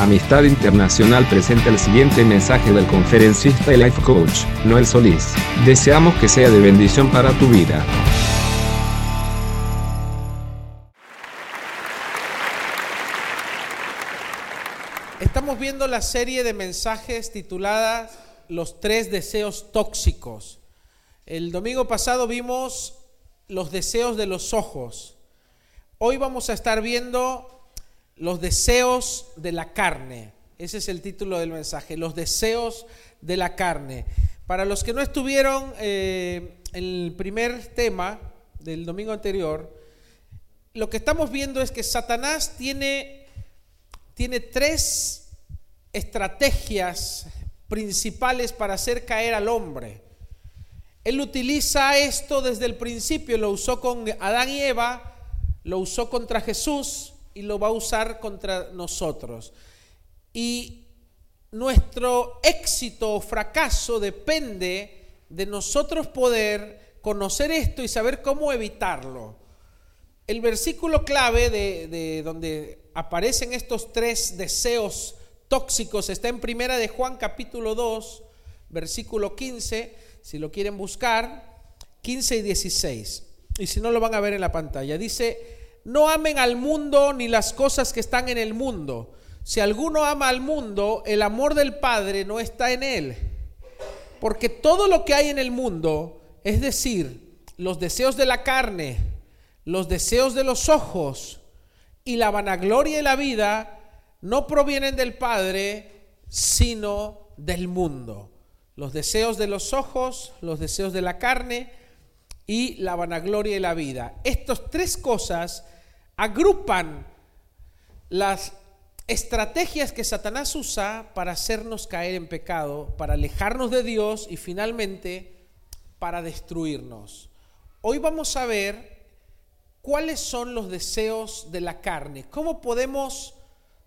Amistad Internacional presenta el siguiente mensaje del conferencista y life coach, Noel Solís. Deseamos que sea de bendición para tu vida. Estamos viendo la serie de mensajes titulada Los tres deseos tóxicos. El domingo pasado vimos los deseos de los ojos. Hoy vamos a estar viendo los deseos de la carne. Ese es el título del mensaje, los deseos de la carne. Para los que no estuvieron eh, en el primer tema del domingo anterior, lo que estamos viendo es que Satanás tiene, tiene tres estrategias principales para hacer caer al hombre. Él utiliza esto desde el principio, lo usó con Adán y Eva, lo usó contra Jesús, y lo va a usar contra nosotros. Y nuestro éxito o fracaso depende de nosotros poder conocer esto y saber cómo evitarlo. El versículo clave de, donde aparecen estos tres deseos tóxicos está en primera de Juan capítulo 2, versículo 15, si lo quieren buscar, 15 y 16. Y si no lo van a ver en la pantalla. Dice, no amen al mundo ni las cosas que están en el mundo. Si alguno ama al mundo, el amor del Padre no está en él. Porque todo lo que hay en el mundo, es decir, los deseos de la carne, los deseos de los ojos y la vanagloria de la vida, no provienen del Padre, sino del mundo. Los deseos de los ojos, los deseos de la carne y la vanagloria de la vida. Estas tres cosas agrupan las estrategias que Satanás usa para hacernos caer en pecado, para alejarnos de Dios y finalmente para destruirnos. Hoy vamos a ver cuáles son los deseos de la carne, cómo podemos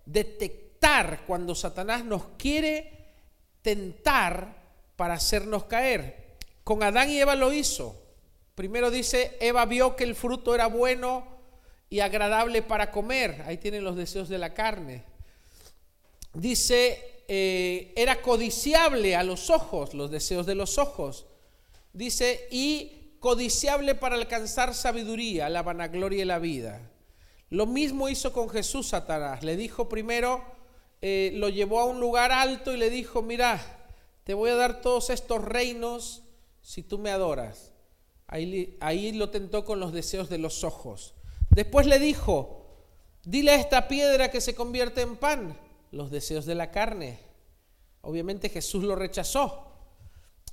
detectar cuando Satanás nos quiere tentar para hacernos caer. Con Adán y Eva lo hizo. Primero dice, Eva vio que el fruto era bueno, y agradable para comer. Ahí tienen los deseos de la carne. Dice, eh, era codiciable a los ojos, los deseos de los ojos. Dice, y codiciable para alcanzar sabiduría, la vanagloria y la vida. Lo mismo hizo con Jesús Satanás. Le dijo primero, eh, lo llevó a un lugar alto y le dijo, mira, te voy a dar todos estos reinos si tú me adoras. Ahí, ahí lo tentó con los deseos de los ojos. Después le dijo, dile a esta piedra que se convierte en pan, los deseos de la carne. Obviamente Jesús lo rechazó.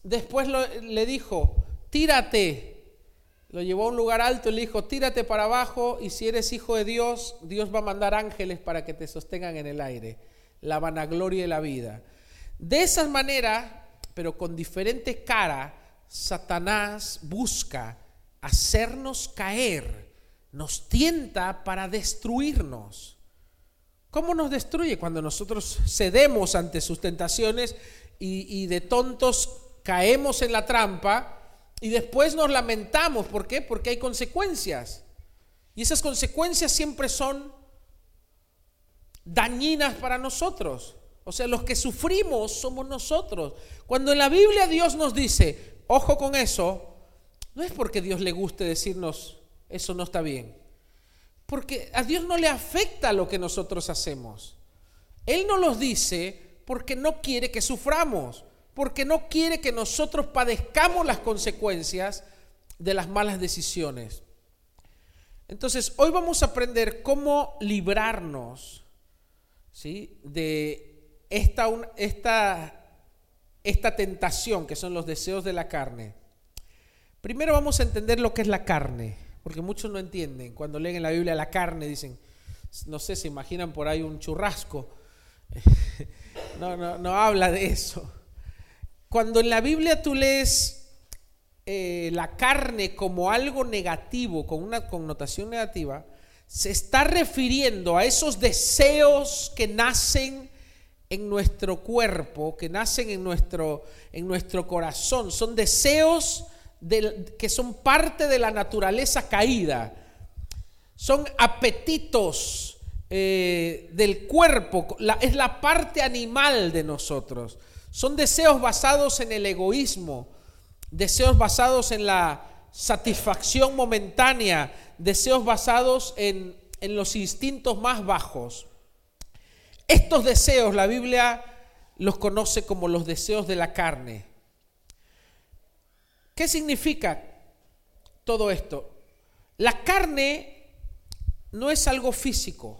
Después le dijo, tírate. Lo llevó a un lugar alto y le dijo, tírate para abajo y si eres hijo de Dios, Dios va a mandar ángeles para que te sostengan en el aire. La vanagloria de la vida. De esa manera, pero con diferente cara, Satanás busca hacernos caer nos tienta para destruirnos. ¿Cómo nos destruye? Cuando nosotros cedemos ante sus tentaciones y, de tontos caemos en la trampa y después nos lamentamos. ¿Por qué? Porque hay consecuencias. Y esas consecuencias siempre son dañinas para nosotros. O sea, los que sufrimos somos nosotros. Cuando en la Biblia Dios nos dice, ojo con eso, no es porque Dios le guste decirnos, eso no está bien. Porque a Dios no le afecta lo que nosotros hacemos. Él no los dice porque no quiere que suframos, porque no quiere que nosotros padezcamos las consecuencias de las malas decisiones. Entonces, hoy vamos a aprender cómo librarnos ¿sí? de esta, esta, esta tentación que son los deseos de la carne. Primero vamos a entender lo que es la carne porque muchos no entienden. Cuando leen en la Biblia la carne, dicen, no sé, se imaginan por ahí un churrasco. No, no, no habla de eso. Cuando en la Biblia tú lees eh, la carne como algo negativo, con una connotación negativa, se está refiriendo a esos deseos que nacen en nuestro cuerpo, que nacen en nuestro, en nuestro corazón. Son deseos que son parte de la naturaleza caída. Son apetitos eh, del cuerpo, es la parte animal de nosotros. Son deseos basados en el egoísmo, deseos basados en la satisfacción momentánea, deseos basados en, en los instintos más bajos. Estos deseos la Biblia los conoce como los deseos de la carne. ¿Qué significa todo esto? La carne no es algo físico.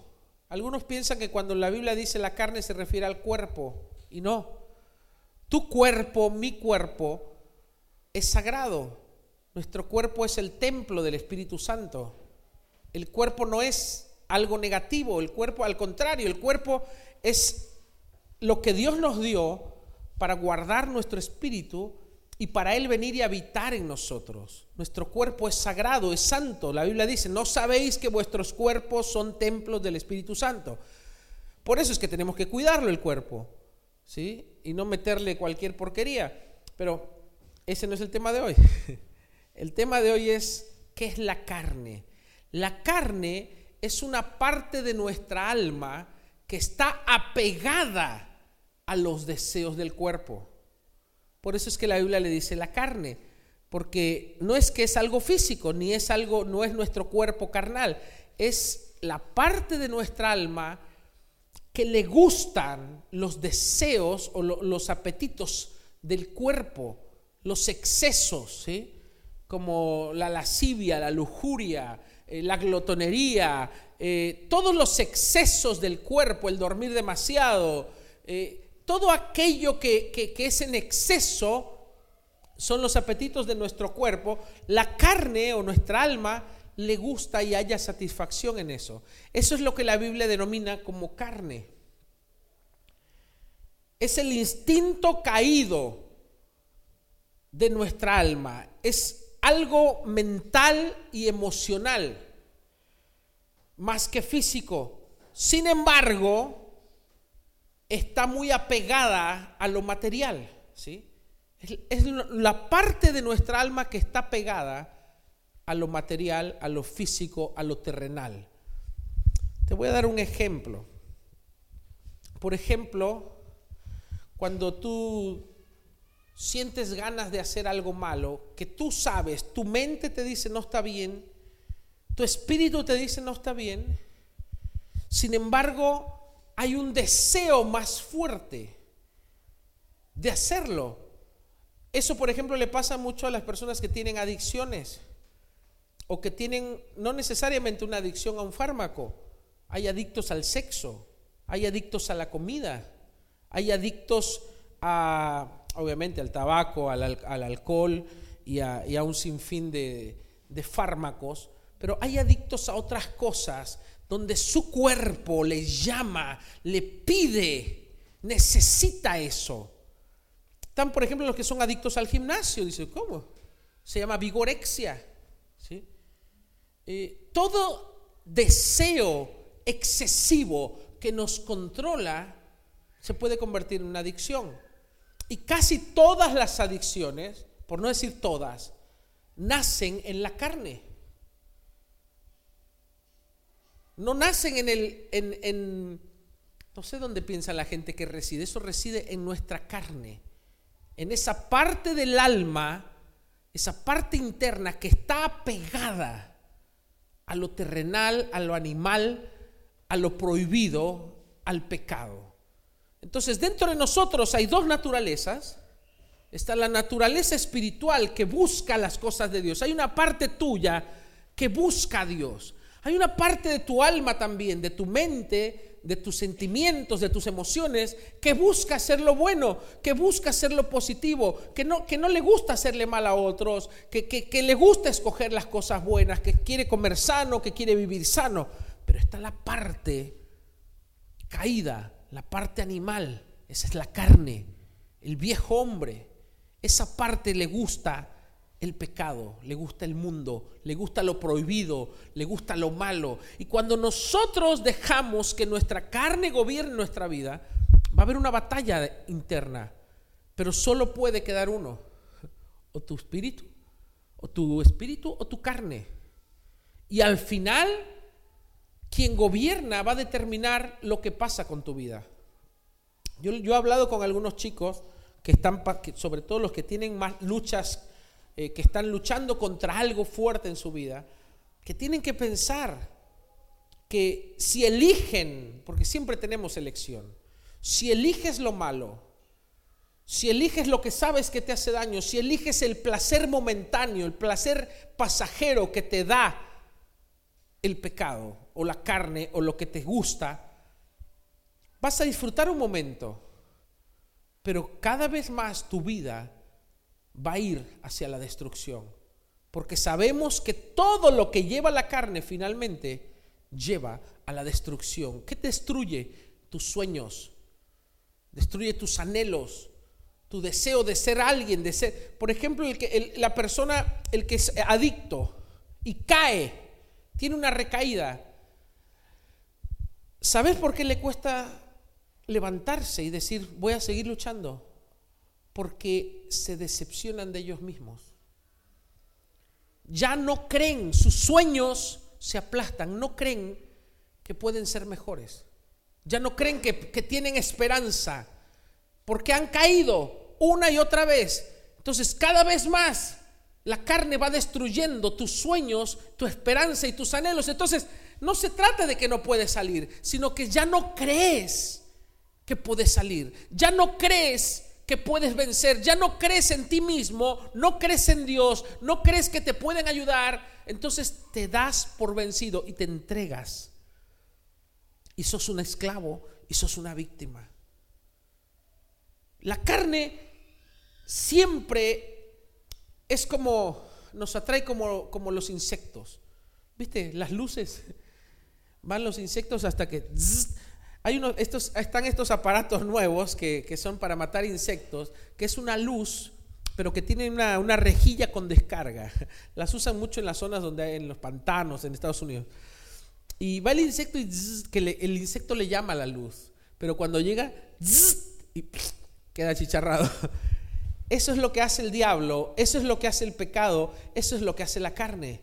Algunos piensan que cuando la Biblia dice la carne se refiere al cuerpo y no. Tu cuerpo, mi cuerpo, es sagrado. Nuestro cuerpo es el templo del Espíritu Santo. El cuerpo no es algo negativo, el cuerpo al contrario, el cuerpo es lo que Dios nos dio para guardar nuestro espíritu y para Él venir y habitar en nosotros. Nuestro cuerpo es sagrado, es santo. La Biblia dice, no sabéis que vuestros cuerpos son templos del Espíritu Santo. Por eso es que tenemos que cuidarlo el cuerpo, ¿sí? Y no meterle cualquier porquería. Pero ese no es el tema de hoy. El tema de hoy es, ¿qué es la carne? La carne es una parte de nuestra alma que está apegada a los deseos del cuerpo. Por eso es que la Biblia le dice la carne, porque no es que es algo físico, ni es algo, no es nuestro cuerpo carnal, es la parte de nuestra alma que le gustan los deseos o los apetitos del cuerpo, los excesos, como la lascivia, la lujuria, eh, la glotonería, eh, todos los excesos del cuerpo, el dormir demasiado, eh, todo aquello que, es en exceso son los apetitos de nuestro cuerpo, la carne o nuestra alma le gusta y haya satisfacción en eso. Eso es lo que la Biblia denomina como carne. Es el instinto caído de nuestra alma. Es algo mental y emocional, más que físico. Sin embargo, está muy apegada a lo material, ¿sí? Es, la parte de nuestra alma que está pegada a lo material, a lo físico, a lo terrenal. Te voy a dar un ejemplo. Por ejemplo, cuando tú sientes ganas de hacer algo malo, que tú sabes, tu mente te dice no está bien, tu espíritu te dice no está bien, sin embargo, hay un deseo más fuerte de hacerlo. Eso, por ejemplo, le pasa mucho a las personas que tienen adicciones o que tienen no necesariamente una adicción a un fármaco. Hay adictos al sexo, hay adictos a la comida, hay adictos a, obviamente, al tabaco, al, alcohol y a, un sinfín de, de fármacos, pero hay adictos a otras cosas donde su cuerpo le llama, le pide, necesita eso. Están, por ejemplo, los que son adictos al gimnasio. Dice, ¿cómo? Se llama vigorexia. ¿sí? Eh, todo deseo excesivo que nos controla se puede convertir en una adicción. Y casi todas las adicciones, por no decir todas, nacen en la carne. No nacen en el, en, no sé dónde piensa la gente que reside, eso reside en nuestra carne, en esa parte del alma, esa parte interna que está apegada a lo terrenal, a lo animal, a lo prohibido, al pecado. Entonces, dentro de nosotros hay dos naturalezas. Está la naturaleza espiritual que busca las cosas de Dios. Hay una parte tuya que busca a Dios. Hay una parte de tu alma también, de tu mente, de tus sentimientos, de tus emociones, que busca hacer lo bueno, que busca hacer lo positivo, que no, que no le gusta hacerle mal a otros, que, que le gusta escoger las cosas buenas, que quiere comer sano, que quiere vivir sano. Pero está la parte caída, la parte animal, esa es la carne, el viejo hombre. Esa parte le gusta el pecado, le gusta el mundo, le gusta lo prohibido, le gusta lo malo. Y cuando nosotros dejamos que nuestra carne gobierne nuestra vida, va a haber una batalla interna, pero solo puede quedar uno, o tu espíritu, o tu espíritu, o tu carne. Y al final, quien gobierna va a determinar lo que pasa con tu vida. Yo, yo he hablado con algunos chicos que están, sobre todo los que tienen más luchas, eh, que están luchando contra algo fuerte en su vida, que tienen que pensar que si eligen, porque siempre tenemos elección, si eliges lo malo, si eliges lo que sabes que te hace daño, si eliges el placer momentáneo, el placer pasajero que te da el pecado o la carne o lo que te gusta, vas a disfrutar un momento, pero cada vez más tu vida va a ir hacia la destrucción, porque sabemos que todo lo que lleva la carne finalmente lleva a la destrucción. ¿Qué destruye? Tus sueños, destruye tus anhelos, tu deseo de ser alguien, de ser, por ejemplo, el que, la persona, el que es adicto y cae, tiene una recaída. ¿Sabes por qué le cuesta levantarse y decir, voy a seguir luchando? Porque se decepcionan de ellos mismos. Ya no creen, sus sueños se aplastan, no creen que pueden ser mejores. Ya no creen que, que tienen esperanza porque han caído una y otra vez. Entonces cada vez más la carne va destruyendo tus sueños, tu esperanza y tus anhelos. Entonces no se trata de que no puedes salir, sino que ya no crees que puedes salir. Ya no crees que puedes vencer, ya no crees en ti mismo, no crees en Dios, no crees que te pueden ayudar. Entonces te das por vencido y te entregas. Y sos un esclavo y sos una víctima. La carne siempre es como, nos atrae como, como los insectos. ¿Viste? Las luces. Van los insectos hasta que... hay unos, estos, están estos aparatos nuevos que, son para matar insectos, que es una luz, pero que tiene una, una rejilla con descarga. Las usan mucho en las zonas donde hay, en los pantanos, en Estados Unidos. Y va el insecto y que el insecto le llama la luz. Pero cuando llega, queda chicharrado. Eso es lo que hace el diablo, eso es lo que hace el pecado, eso es lo que hace la carne.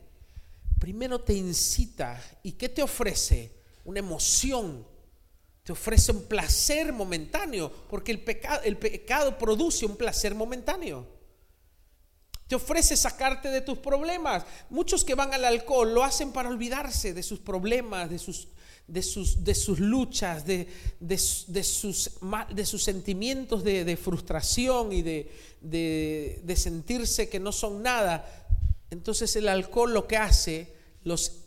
Primero te incita y ¿qué te ofrece? Una emoción, te ofrece un placer momentáneo, porque el pecado, el pecado produce un placer momentáneo. Te ofrece sacarte de tus problemas. Muchos que van al alcohol lo hacen para olvidarse de sus problemas, de sus de sus, de sus luchas, de, de, sus, de sus sentimientos de, frustración y de, sentirse que no son nada. Entonces el alcohol lo que hace, los,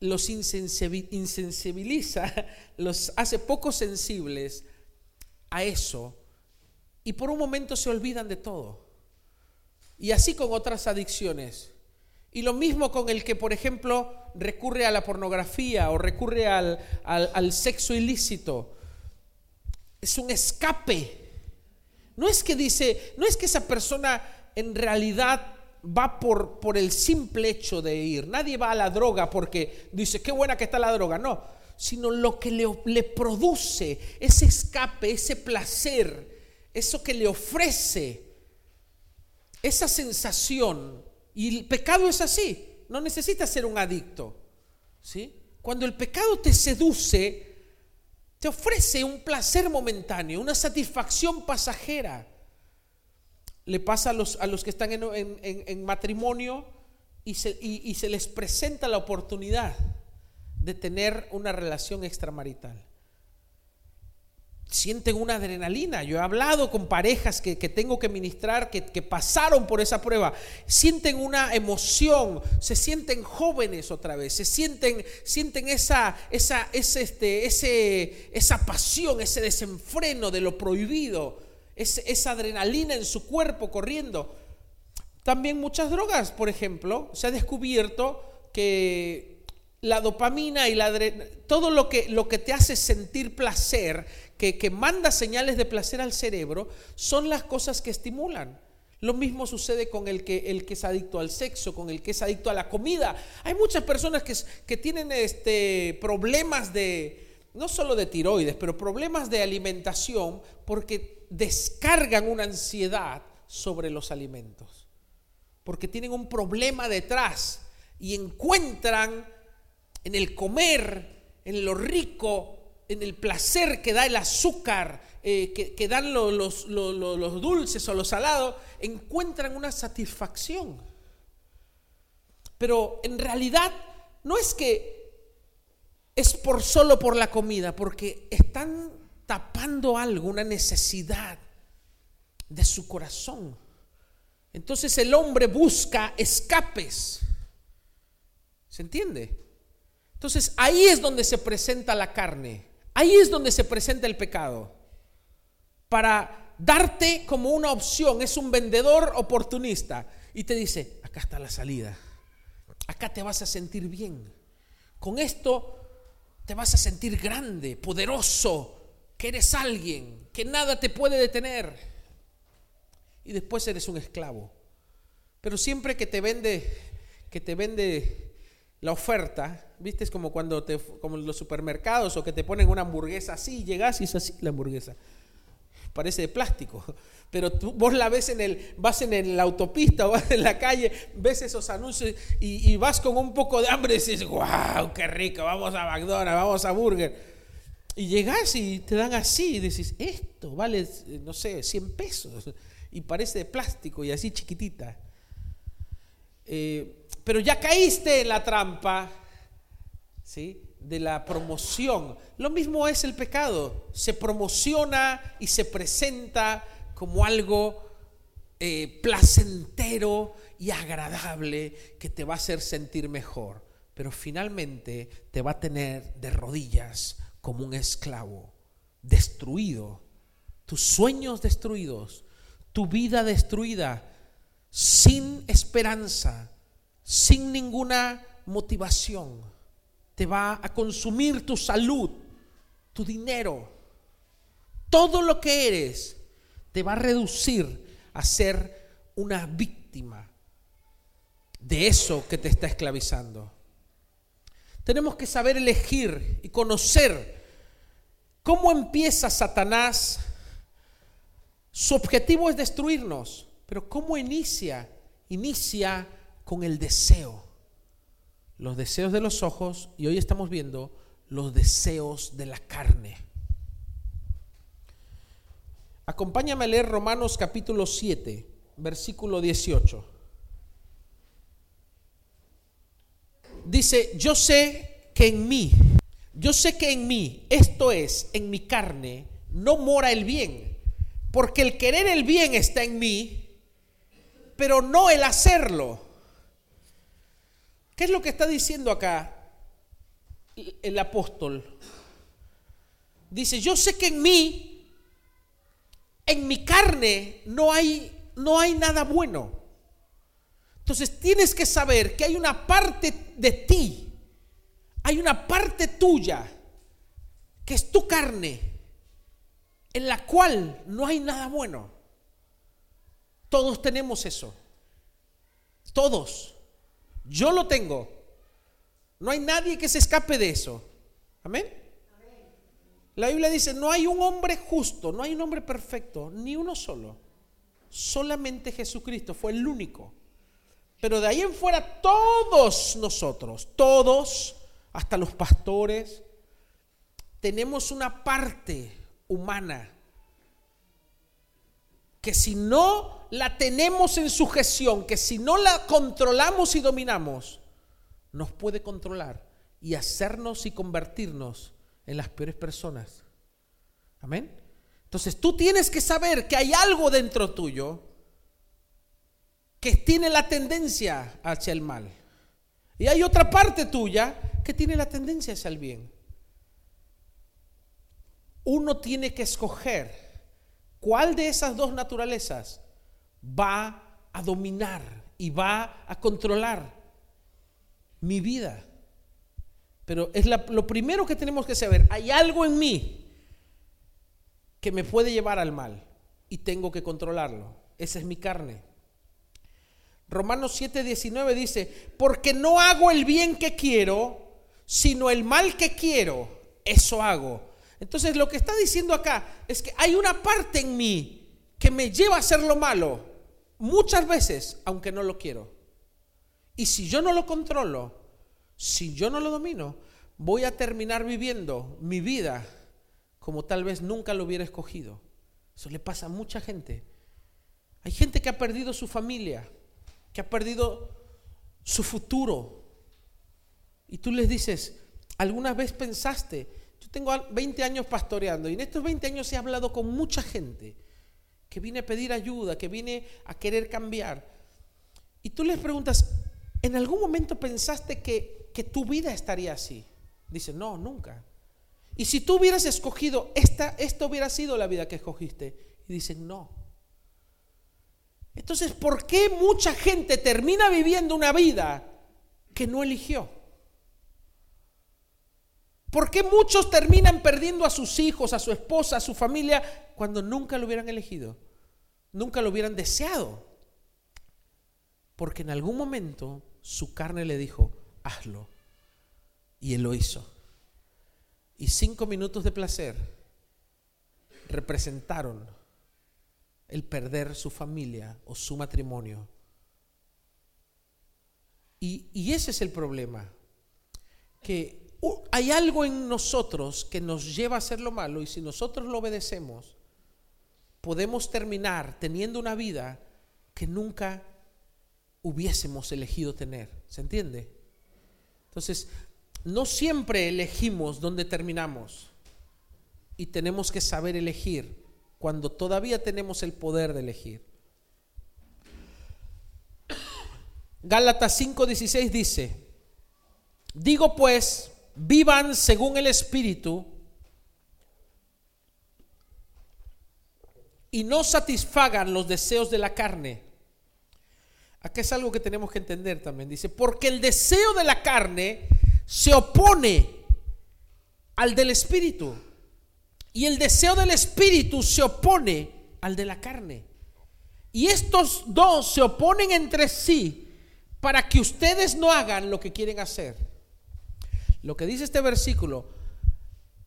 los insensibiliza, los hace poco sensibles a eso y por un momento se olvidan de todo. Y así con otras adicciones. Y lo mismo con el que, por ejemplo, recurre a la pornografía o recurre al, sexo ilícito. Es un escape. No es que dice, no es que esa persona en realidad va por, por el simple hecho de ir. Nadie va a la droga porque dice, qué buena que está la droga. No, sino lo que le, le produce, ese escape, ese placer, eso que le ofrece, esa sensación y el pecado es así, no necesitas ser un adicto. ¿sí? Cuando el pecado te seduce, te ofrece un placer momentáneo, una satisfacción pasajera. Le pasa a los, a los que están en, matrimonio y se, y se les presenta la oportunidad de tener una relación extramarital sienten una adrenalina. Yo he hablado con parejas que, tengo que ministrar, que, pasaron por esa prueba. Sienten una emoción, se sienten jóvenes otra vez, se sienten, sienten esa, esa, este, ese, esa pasión, ese desenfreno de lo prohibido, esa adrenalina en su cuerpo corriendo. También muchas drogas, por ejemplo, se ha descubierto que la dopamina y la todo lo que, lo que te hace sentir placer que, manda señales de placer al cerebro son las cosas que estimulan. Lo mismo sucede con el que, el que es adicto al sexo, con el que es adicto a la comida. Hay muchas personas que, que tienen este, problemas de, no solo de tiroides, pero problemas de alimentación porque descargan una ansiedad sobre los alimentos. Porque tienen un problema detrás y encuentran en el comer en lo rico, en el placer que da el azúcar, eh, que, dan los, los dulces o los salados, encuentran una satisfacción. Pero en realidad no es que es por solo por la comida, porque están tapando algo, una necesidad de su corazón. Entonces el hombre busca escapes. ¿Se entiende? Entonces ahí es donde se presenta la carne. Ahí es donde se presenta el pecado. Para darte como una opción. Es un vendedor oportunista. Y te dice, acá está la salida. Acá te vas a sentir bien. Con esto te vas a sentir grande, poderoso, que eres alguien, que nada te puede detener. Y después eres un esclavo. Pero siempre que te vende, que te vende la oferta, viste, es como cuando te, como en los supermercados o que te ponen una hamburguesa así, llegas y es así la hamburguesa. Parece de plástico, pero tú, vos la ves en el, vas en la autopista o vas en la calle, ves esos anuncios y, vas con un poco de hambre y dices, wow, qué rico, vamos a McDonald's, vamos a Burger. Y llegas y te dan así y dices, esto vale, no sé, 100 pesos. Y parece de plástico y así chiquitita. Eh, pero ya caíste en la trampa, ¿sí? De la promoción. Lo mismo es el pecado. Se promociona y se presenta como algo eh, placentero y agradable que te va a hacer sentir mejor. Pero finalmente te va a tener de rodillas como un esclavo, destruido, tus sueños destruidos, tu vida destruida, sin esperanza, sin ninguna motivación. Te va a consumir tu salud, tu dinero, todo lo que eres, te va a reducir a ser una víctima de eso que te está esclavizando. Tenemos que saber elegir y conocer cómo empieza Satanás. Su objetivo es destruirnos, pero ¿cómo inicia? Inicia con el deseo. Los deseos de los ojos y hoy estamos viendo los deseos de la carne. Acompáñame a leer Romanos capítulo 7, versículo 18. dice, yo sé que en mí, yo sé que en mí, esto es, en mi carne, no mora el bien, porque el querer el bien está en mí, pero no el hacerlo. ¿Qué es lo que está diciendo acá el apóstol? Dice, yo sé que en mí, en mi carne, no hay, no hay nada bueno. Entonces tienes que saber que hay una parte de ti, hay una parte tuya, que es tu carne, en la cual no hay nada bueno. Todos tenemos eso. Todos. Yo lo tengo. No hay nadie que se escape de eso. Amén. La Biblia dice, no hay un hombre justo, no hay un hombre perfecto, ni uno solo. Solamente Jesucristo fue el único. Pero de ahí en fuera todos nosotros, todos, hasta los pastores, tenemos una parte humana que si no la tenemos en sujeción, que si no la controlamos y dominamos, nos puede controlar y hacernos y convertirnos en las peores personas. Amén. Entonces tú tienes que saber que hay algo dentro tuyo que tiene la tendencia hacia el mal. Y hay otra parte tuya que tiene la tendencia hacia el bien. Uno tiene que escoger cuál de esas dos naturalezas va a dominar y va a controlar mi vida. Pero es lo primero que tenemos que saber. Hay algo en mí que me puede llevar al mal y tengo que controlarlo. Esa es mi carne. Romanos 7:19 dice, porque no hago el bien que quiero, sino el mal que quiero, eso hago. Entonces lo que está diciendo acá es que hay una parte en mí que me lleva a hacer lo malo, muchas veces, aunque no lo quiero. Y si yo no lo controlo, si yo no lo domino, voy a terminar viviendo mi vida como tal vez nunca lo hubiera escogido. Eso le pasa a mucha gente. Hay gente que ha perdido su familia, que ha perdido su futuro. Y tú les dices, ¿alguna vez pensaste? Yo tengo 20 años pastoreando y en estos 20 años he hablado con mucha gente que viene a pedir ayuda, que viene a querer cambiar. Y tú les preguntas, ¿en algún momento pensaste que, que tu vida estaría así? Dicen, no, nunca. Y si tú hubieras escogido, esta, esta hubiera sido la vida que escogiste. Y dicen, no. Entonces, ¿por qué mucha gente termina viviendo una vida que no eligió? ¿Por qué muchos terminan perdiendo a sus hijos, a su esposa, a su familia, cuando nunca lo hubieran elegido? Nunca lo hubieran deseado. Porque en algún momento su carne le dijo, hazlo. Y él lo hizo. Y cinco minutos de placer representaron el perder su familia o su matrimonio. Y, ese es el problema, que hay algo en nosotros que nos lleva a hacer lo malo y si nosotros lo obedecemos, podemos terminar teniendo una vida que nunca hubiésemos elegido tener. ¿Se entiende? Entonces, no siempre elegimos dónde terminamos y tenemos que saber elegir cuando todavía tenemos el poder de elegir. Gálatas 5:16 dice, digo pues, vivan según el Espíritu y no satisfagan los deseos de la carne. Aquí es algo que tenemos que entender también. Dice, porque el deseo de la carne se opone al del Espíritu. Y el deseo del Espíritu se opone al de la carne. Y estos dos se oponen entre sí para que ustedes no hagan lo que quieren hacer. Lo que dice este versículo,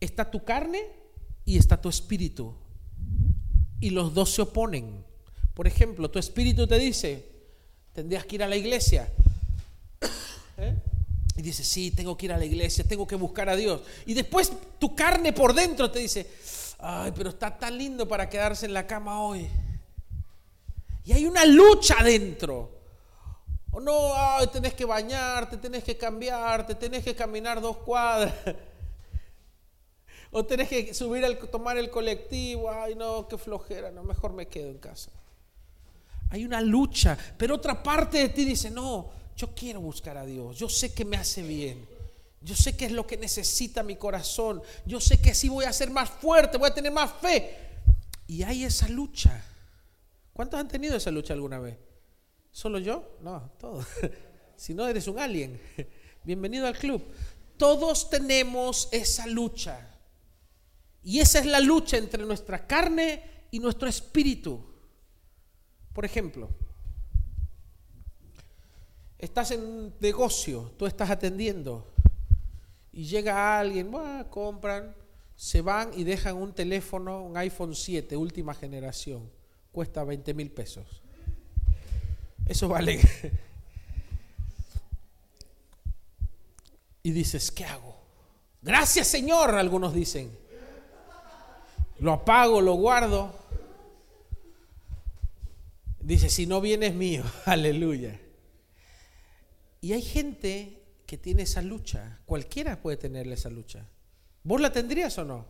está tu carne y está tu espíritu. Y los dos se oponen. Por ejemplo, tu espíritu te dice, tendrías que ir a la iglesia. ¿Eh? Y dices, sí, tengo que ir a la iglesia, tengo que buscar a Dios. Y después tu carne por dentro te dice, ay, pero está tan lindo para quedarse en la cama hoy. Y hay una lucha dentro. O no, ay, tenés que bañarte, tenés que cambiarte, tenés que caminar dos cuadras. O tenés que subir al tomar el colectivo. Ay, no, qué flojera, no, mejor me quedo en casa. Hay una lucha, pero otra parte de ti dice, no, yo quiero buscar a Dios, yo sé que me hace bien. Yo sé que es lo que necesita mi corazón. Yo sé que así voy a ser más fuerte, voy a tener más fe. Y hay esa lucha. ¿Cuántos han tenido esa lucha alguna vez? ¿Solo yo? No, todos. si no, eres un alien. Bienvenido al club. Todos tenemos esa lucha. Y esa es la lucha entre nuestra carne y nuestro espíritu. Por ejemplo, estás en negocio, tú estás atendiendo y llega alguien, compran, se van y dejan un teléfono, un iPhone 7, última generación, cuesta 20 mil pesos. Eso vale. Y dices, ¿qué hago? Gracias Señor, algunos dicen. Lo apago, lo guardo. Dice, si no vienes mío, aleluya. Y hay gente que tiene esa lucha. Cualquiera puede tener esa lucha. ¿Vos la tendrías o no?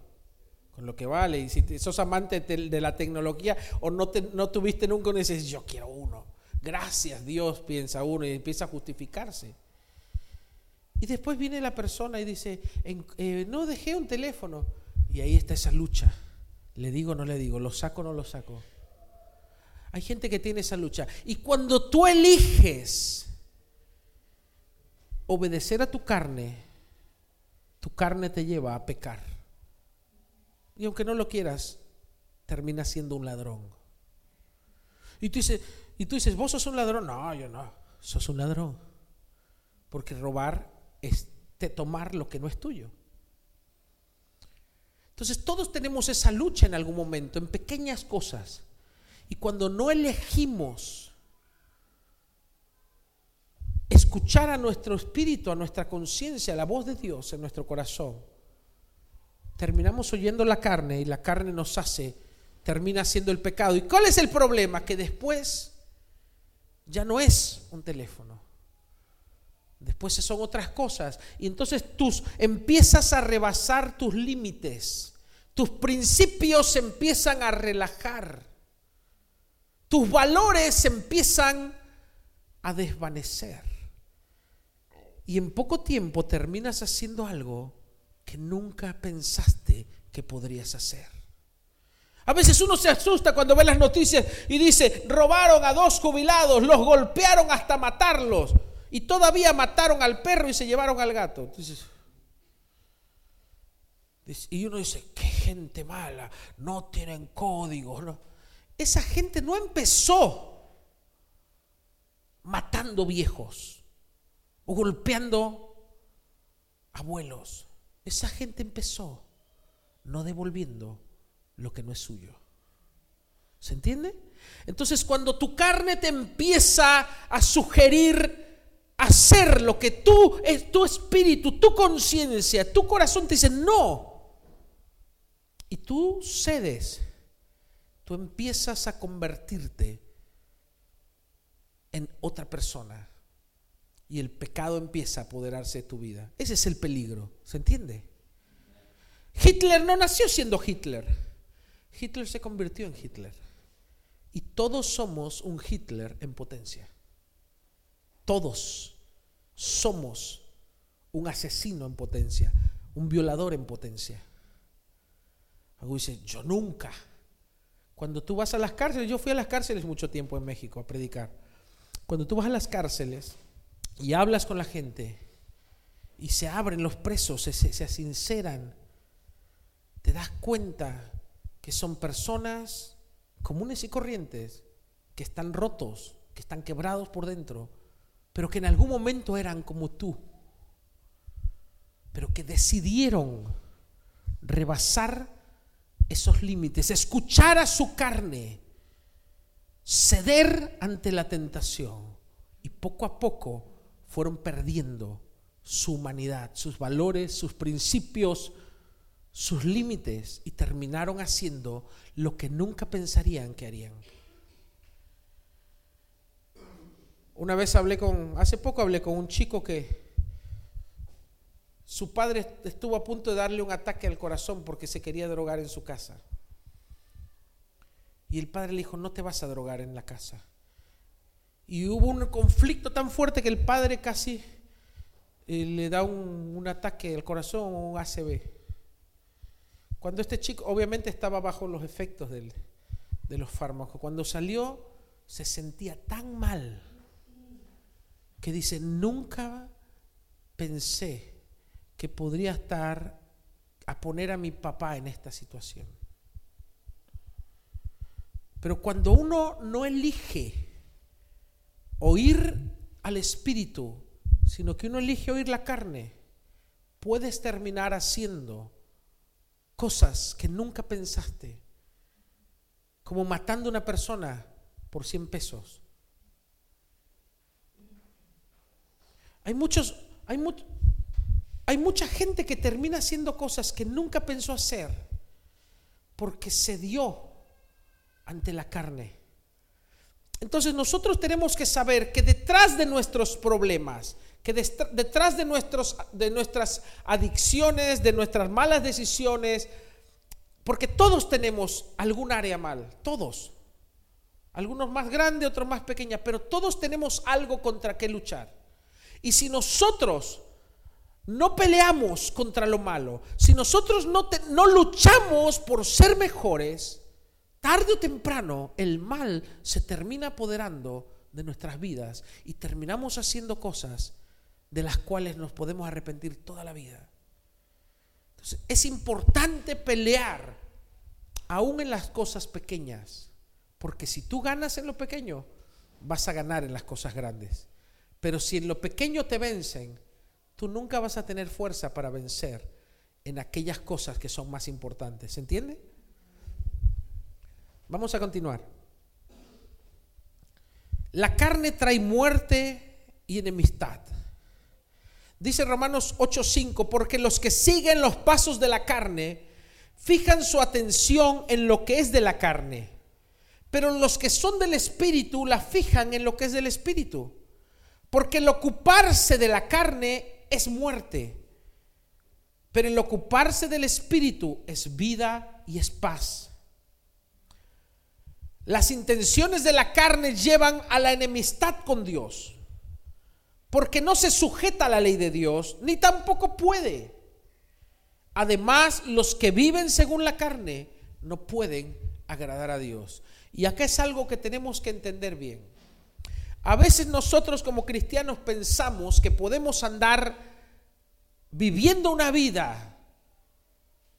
Con lo que vale. Y si sos amante de la tecnología o no, no tuviste nunca un dices, yo quiero uno. Gracias Dios, piensa uno y empieza a justificarse. Y después viene la persona y dice, eh, no dejé un teléfono. Y ahí está esa lucha. Le digo no le digo, lo saco no lo saco. Hay gente que tiene esa lucha. Y cuando tú eliges obedecer a tu carne, tu carne te lleva a pecar. Y aunque no lo quieras, termina siendo un ladrón. Y tú dices, y tú dices, ¿vos sos un ladrón? No, yo no. Sos un ladrón. Porque robar es tomar lo que no es tuyo. Entonces todos tenemos esa lucha en algún momento, en pequeñas cosas. Y cuando no elegimos escuchar a nuestro espíritu, a nuestra conciencia, la voz de Dios en nuestro corazón, terminamos oyendo la carne y la carne nos hace, termina siendo el pecado. ¿Y cuál es el problema? Que después ya no es un teléfono. Después son otras cosas. Y entonces tú empiezas a rebasar tus límites. Tus principios se empiezan a relajar. Tus valores empiezan a desvanecer. Y en poco tiempo terminas haciendo algo que nunca pensaste que podrías hacer. A veces uno se asusta cuando ve las noticias y dice, robaron a dos jubilados, los golpearon hasta matarlos y todavía mataron al perro y se llevaron al gato. y uno dice, qué gente mala, no tienen códigos. Esa gente no empezó matando viejos o golpeando abuelos. Esa gente empezó no devolviendo lo que no es suyo. ¿Se entiende? Entonces cuando tu carne te empieza a sugerir hacer lo que tú, es tu espíritu, tu conciencia, tu corazón te dice no, y tú cedes, tú empiezas a convertirte en otra persona y el pecado empieza a apoderarse de tu vida. Ese es el peligro, ¿se entiende? Hitler no nació siendo Hitler. Hitler se convirtió en Hitler. Y todos somos un Hitler en potencia. Todos somos un asesino en potencia, un violador en potencia. Algo dice, yo nunca. Cuando tú vas a las cárceles, yo fui a las cárceles mucho tiempo en México a predicar. Cuando tú vas a las cárceles y hablas con la gente y se abren los presos, se, se, sinceran, te das cuenta que son personas comunes y corrientes, que están rotos, que están quebrados por dentro, pero que en algún momento eran como tú, pero que decidieron rebasar esos límites, escuchar a su carne ceder ante la tentación y poco a poco fueron perdiendo su humanidad, sus valores, sus principios, sus límites y terminaron haciendo lo que nunca pensarían que harían. Una vez hablé con, hace poco hablé con un chico que su padre estuvo a punto de darle un ataque al corazón porque se quería drogar en su casa. Y el padre le dijo, no te vas a drogar en la casa. Y hubo un conflicto tan fuerte que el padre casi eh, le da un, ataque al corazón, un ACV. Cuando este chico obviamente estaba bajo los efectos de los fármacos, cuando salió se sentía tan mal que dice, nunca pensé que podría estar a poner a mi papá en esta situación. Pero cuando uno no elige oír al espíritu, sino que uno elige oír la carne, puedes terminar haciendo cosas que nunca pensaste, como matando a una persona por 100 pesos. Hay muchos, hay, hay mucha gente que termina haciendo cosas que nunca pensó hacer porque se dio ante la carne. Entonces nosotros tenemos que saber que detrás de nuestros problemas, que detrás de, nuestros, de nuestras adicciones, de nuestras malas decisiones, porque todos tenemos algún área mal, todos. Algunos más grandes, otros más pequeñas, pero todos tenemos algo contra qué luchar. Y si nosotros no peleamos contra lo malo, si nosotros no, no luchamos por ser mejores, tarde o temprano el mal se termina apoderando de nuestras vidas y terminamos haciendo cosas de las cuales nos podemos arrepentir toda la vida. Es importante pelear aún en las cosas pequeñas, porque si tú ganas en lo pequeño, vas a ganar en las cosas grandes. Pero si en lo pequeño te vencen, tú nunca vas a tener fuerza para vencer en aquellas cosas que son más importantes. ¿Se entiende? Vamos a continuar. La carne trae muerte y enemistad. Dice Romanos 8:5, porque los que siguen los pasos de la carne fijan su atención en lo que es de la carne, pero los que son del espíritu la fijan en lo que es del espíritu, porque el ocuparse de la carne es muerte, pero el ocuparse del espíritu es vida y es paz. Las intenciones de la carne llevan a la enemistad con Dios porque no se sujeta a la ley de Dios, ni tampoco puede. Además, los que viven según la carne no pueden agradar a Dios. Y acá es algo que tenemos que entender bien. A veces nosotros como cristianos pensamos que podemos andar viviendo una vida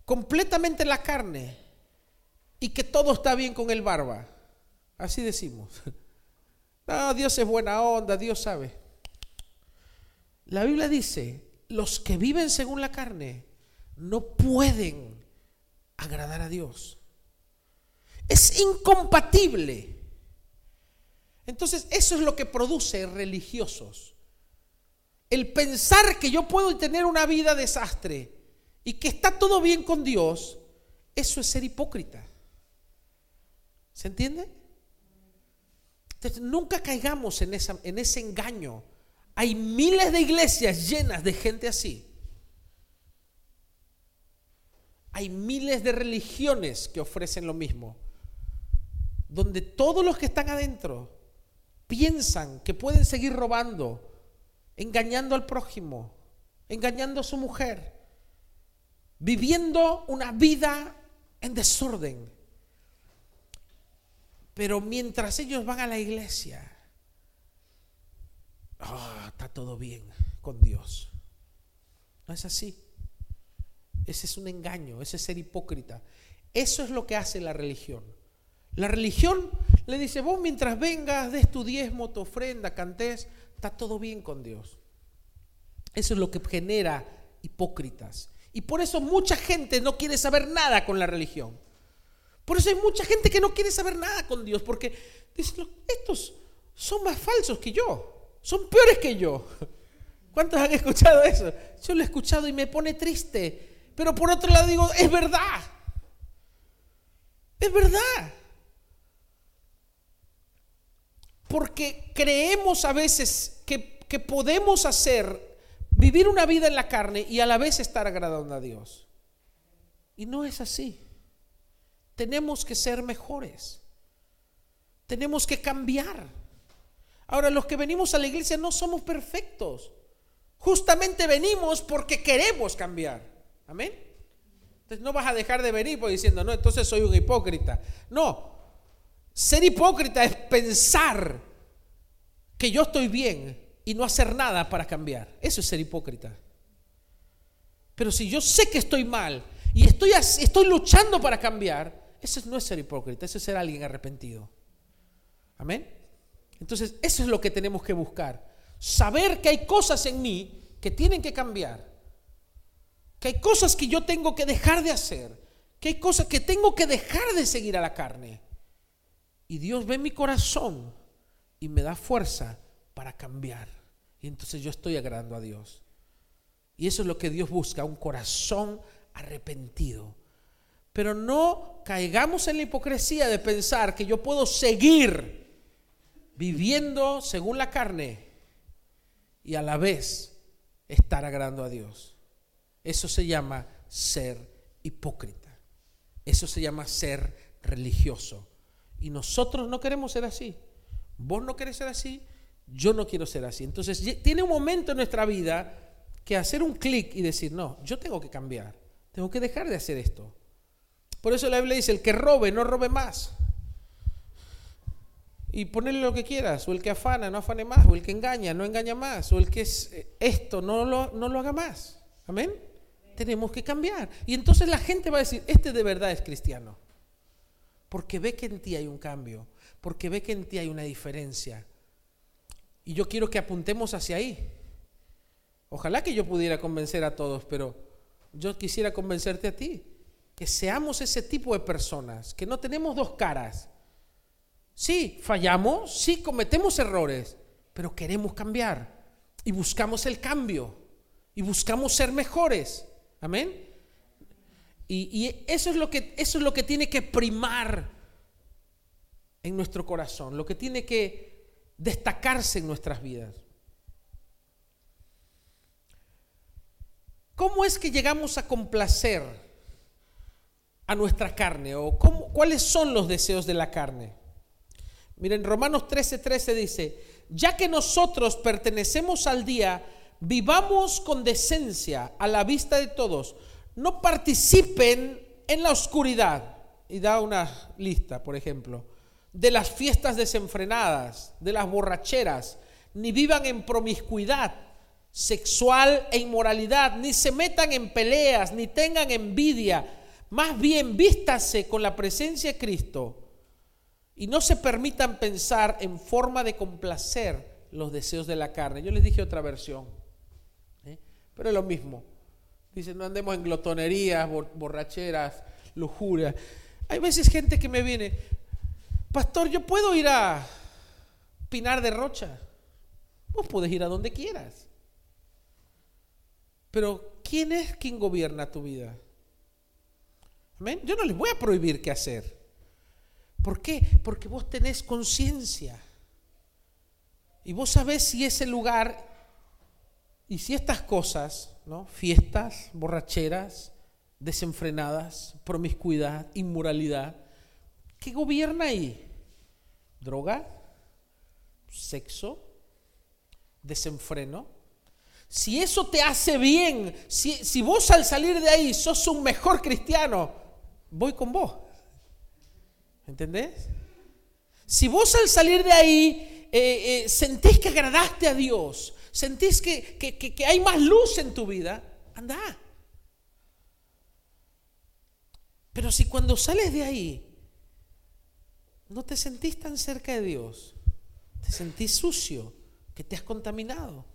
completamente en la carne y que todo está bien con el barba. Así decimos. No, Dios es buena onda, Dios sabe. La Biblia dice, los que viven según la carne no pueden agradar a Dios. Es incompatible. Entonces, eso es lo que produce religiosos. El pensar que yo puedo tener una vida desastre y que está todo bien con Dios, eso es ser hipócrita. ¿Se entiende? Entonces, nunca caigamos en, en ese engaño hay miles de iglesias llenas de gente así. Hay miles de religiones que ofrecen lo mismo, donde todos los que están adentro piensan que pueden seguir robando, engañando al prójimo, engañando a su mujer, viviendo una vida en desorden. Pero mientras ellos van a la iglesia, Ah, está todo bien con Dios. No es así. Ese es un engaño, ese es ser hipócrita. Eso es lo que hace la religión. La religión le dice, vos mientras vengas, des tu diezmo, tu ofrenda, cantés, está todo bien con Dios. Eso es lo que genera hipócritas. Y por eso mucha gente no quiere saber nada con la religión. Por eso hay mucha gente que no quiere saber nada con Dios, porque dicen, estos son más falsos que yo son peores que yo. ¿Cuántos han escuchado eso? Yo lo he escuchado y me pone triste. Pero por otro lado digo, es verdad. Es verdad. Porque creemos a veces que, que podemos hacer, vivir una vida en la carne y a la vez estar agradando a Dios. Y no es así. Tenemos que ser mejores. Tenemos que cambiar. Ahora, los que venimos a la iglesia no somos perfectos. Justamente venimos porque queremos cambiar. Amén. Entonces no vas a dejar de venir por diciendo, no, entonces soy un hipócrita. No. Ser hipócrita es pensar que yo estoy bien y no hacer nada para cambiar. Eso es ser hipócrita. Pero si yo sé que estoy mal y estoy, estoy luchando para cambiar, eso no es ser hipócrita, eso es ser alguien arrepentido. Amén. Entonces, eso es lo que tenemos que buscar. Saber que hay cosas en mí que tienen que cambiar. Que hay cosas que yo tengo que dejar de hacer. Que hay cosas que tengo que dejar de seguir a la carne. Y Dios ve mi corazón y me da fuerza para cambiar. Y entonces yo estoy agradando a Dios. Y eso es lo que Dios busca, un corazón arrepentido. Pero no caigamos en la hipocresía de pensar que yo puedo seguir viviendo según la carne y a la vez estar agradando a Dios. Eso se llama ser hipócrita. Eso se llama ser religioso. Y nosotros no queremos ser así. Vos no querés ser así, yo no quiero ser así. Entonces tiene un momento en nuestra vida que hacer un clic y decir, no, yo tengo que cambiar, tengo que dejar de hacer esto. Por eso la Biblia dice, el que robe, no robe más y ponerle lo que quieras, o el que afana, no afane más, o el que engaña, no engaña más, o el que es eh, esto, no lo, no lo haga más. Amén. Tenemos que cambiar. Y entonces la gente va a decir, este de verdad es cristiano. Porque ve que en ti hay un cambio, porque ve que en ti hay una diferencia. Y yo quiero que apuntemos hacia ahí. Ojalá que yo pudiera convencer a todos, pero yo quisiera convencerte a ti. Que seamos ese tipo de personas, que no tenemos dos caras, Sí, fallamos, sí, cometemos errores, pero queremos cambiar. y buscamos el cambio y buscamos ser mejores. Amén. Y, eso, es lo que, eso es lo que tiene que primar en nuestro corazón, lo que tiene que destacarse en nuestras vidas. ¿Cómo es que llegamos a complacer a nuestra carne? ¿O cuáles son los deseos de la carne? Miren, Romanos 13:13 13 dice, ya que nosotros pertenecemos al día, vivamos con decencia a la vista de todos, no participen en la oscuridad. Y da una lista, por ejemplo, de las fiestas desenfrenadas, de las borracheras, ni vivan en promiscuidad sexual e inmoralidad, ni se metan en peleas, ni tengan envidia, más bien vístase con la presencia de Cristo y no se permitan pensar en forma de complacer los deseos de la carne. Yo les dije otra versión, ¿eh? pero es lo mismo. Dice, no andemos en glotonerías, borracheras, lujuria. Hay veces gente que me viene, pastor, yo puedo ir a Pinar de Rocha. Vos podés ir a donde quieras. Pero ¿quién es quien gobierna tu vida? ¿Amén? Yo no les voy a prohibir qué hacer. ¿Por qué? Porque vos tenés conciencia. Y vos sabés si ese lugar y si estas cosas, ¿no? Fiestas, borracheras, desenfrenadas, promiscuidad, inmoralidad, ¿qué gobierna ahí? Droga, sexo, desenfreno, si eso te hace bien, si, vos al salir de ahí sos un mejor cristiano, voy con vos. ¿Entendés? Si vos al salir de ahí eh, eh, sentís que agradaste a Dios, sentís que, que hay más luz en tu vida, anda. Pero si cuando sales de ahí no te sentís tan cerca de Dios, te sentís sucio, que te has contaminado,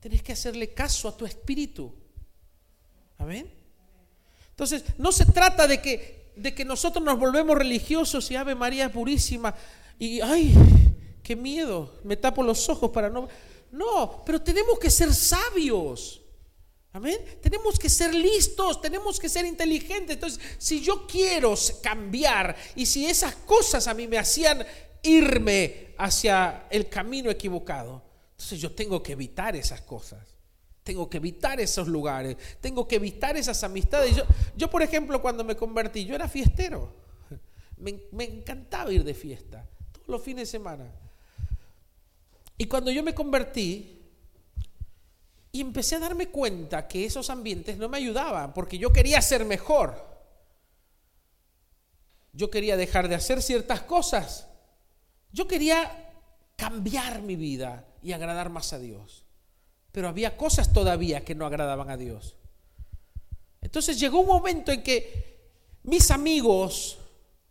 Tienes que hacerle caso a tu espíritu. Amén. Entonces, no se trata de que, de que nosotros nos volvemos religiosos y Ave María purísima y, ay, qué miedo, me tapo los ojos para no... No, pero tenemos que ser sabios. Amén. Tenemos que ser listos, tenemos que ser inteligentes. Entonces, si yo quiero cambiar y si esas cosas a mí me hacían irme hacia el camino equivocado, entonces yo tengo que evitar esas cosas. Tengo que evitar esos lugares. Tengo que evitar esas amistades. Yo, yo por ejemplo, cuando me convertí, yo era fiestero. Me, me encantaba ir de fiesta. Todos los fines de semana. Y cuando yo me convertí, y empecé a darme cuenta que esos ambientes no me ayudaban, porque yo quería ser mejor. Yo quería dejar de hacer ciertas cosas. Yo quería cambiar mi vida y agradar más a Dios. Pero había cosas todavía que no agradaban a Dios. Entonces llegó un momento en que mis amigos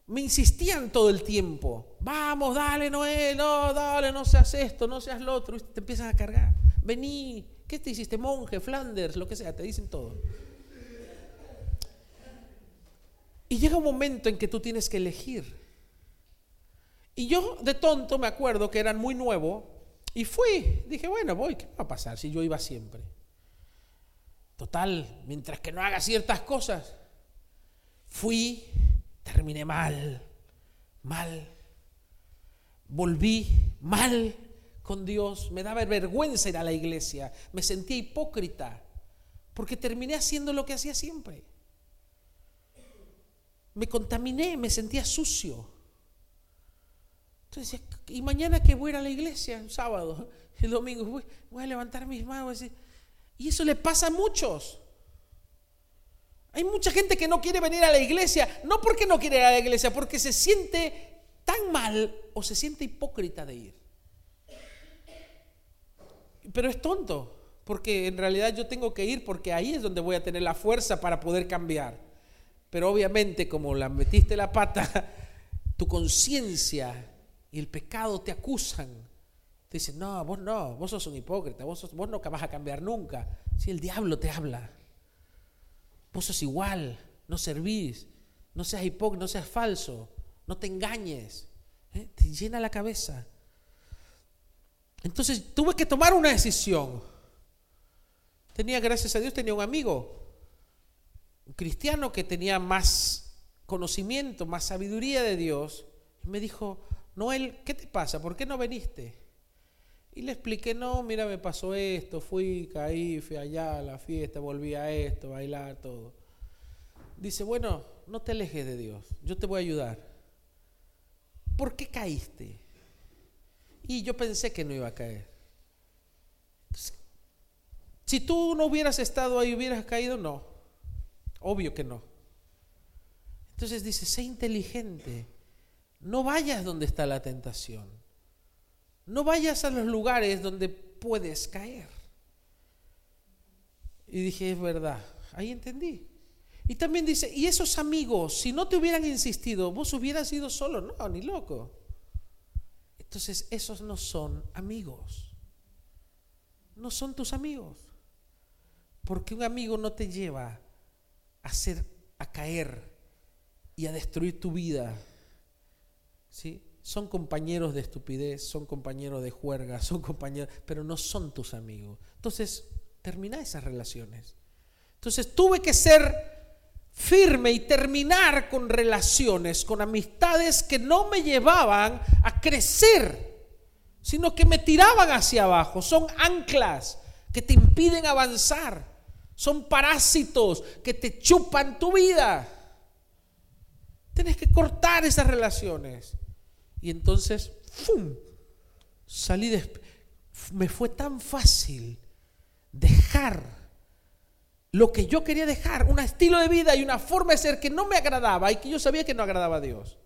me insistían todo el tiempo. Vamos, dale, Noel, no, dale, no seas esto, no seas lo otro. Te empiezan a cargar. Vení, ¿qué te hiciste? Monje, Flanders, lo que sea, te dicen todo. Y llega un momento en que tú tienes que elegir. Y yo de tonto me acuerdo que eran muy nuevo y fui, dije, bueno, voy, ¿qué va a pasar si yo iba siempre? Total, mientras que no haga ciertas cosas, fui, terminé mal, mal, volví mal con Dios, me daba vergüenza ir a la iglesia, me sentía hipócrita, porque terminé haciendo lo que hacía siempre. Me contaminé, me sentía sucio. Entonces, y mañana que voy a ir a la iglesia, el sábado, el domingo, voy, a levantar mis manos. Y eso le pasa a muchos. Hay mucha gente que no quiere venir a la iglesia, no porque no quiere ir a la iglesia, porque se siente tan mal o se siente hipócrita de ir. Pero es tonto, porque en realidad yo tengo que ir porque ahí es donde voy a tener la fuerza para poder cambiar. Pero obviamente como la metiste la pata, tu conciencia y el pecado te acusan. Te dicen, no, vos no, vos sos un hipócrita, vos, vos no vas a cambiar nunca. Si el diablo te habla, vos sos igual, no servís, no seas hipócrita, no seas falso, no te engañes. ¿eh? Te llena la cabeza. Entonces tuve que tomar una decisión. Tenía, gracias a Dios, tenía un amigo, un cristiano que tenía más conocimiento, más sabiduría de Dios. Y me dijo, Noel, ¿qué te pasa? ¿Por qué no veniste? Y le expliqué, no, mira, me pasó esto, fui, caí, fui allá a la fiesta, volví a esto, bailar, todo. Dice, bueno, no te alejes de Dios, yo te voy a ayudar. ¿Por qué caíste? Y yo pensé que no iba a caer. si tú no hubieras estado ahí, hubieras caído, no. Obvio que no. Entonces dice, sé inteligente. No vayas donde está la tentación. No vayas a los lugares donde puedes caer. Y dije, es verdad. Ahí entendí. Y también dice, y esos amigos, si no te hubieran insistido, vos hubieras ido solo. No, ni loco. Entonces, esos no son amigos. No son tus amigos. Porque un amigo no te lleva a hacer, a caer y a destruir tu vida. ¿Sí? Son compañeros de estupidez, son compañeros de juerga, son compañeros, pero no son tus amigos. Entonces, termina esas relaciones. Entonces, tuve que ser firme y terminar con relaciones, con amistades que no me llevaban a crecer, sino que me tiraban hacia abajo. Son anclas que te impiden avanzar. Son parásitos que te chupan tu vida. Tienes que cortar esas relaciones. Y entonces, ¡fum! Salí de... Me fue tan fácil dejar lo que yo quería dejar, un estilo de vida y una forma de ser que no me agradaba y que yo sabía que no agradaba a Dios.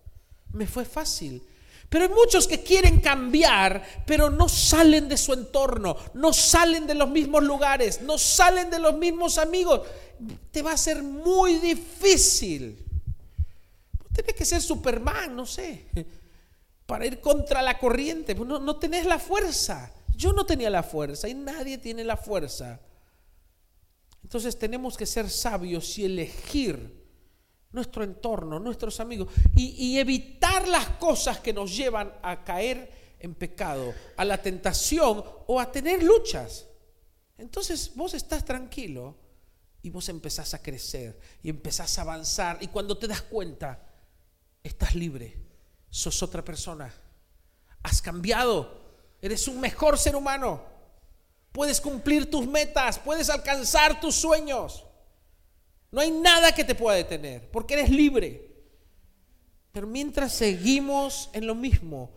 Me fue fácil. Pero hay muchos que quieren cambiar, pero no salen de su entorno, no salen de los mismos lugares, no salen de los mismos amigos. Te va a ser muy difícil. Tienes que ser Superman, no sé, para ir contra la corriente. No, no tenés la fuerza. Yo no tenía la fuerza y nadie tiene la fuerza entonces tenemos que ser sabios y elegir nuestro entorno, nuestros amigos, y, evitar las cosas que nos llevan a caer en pecado, a la tentación o a tener luchas. Entonces vos estás tranquilo y vos empezás a crecer y empezás a avanzar y cuando te das cuenta, estás libre, sos otra persona, has cambiado, eres un mejor ser humano puedes cumplir tus metas, puedes alcanzar tus sueños. No hay nada que te pueda detener, porque eres libre. Pero mientras seguimos en lo mismo,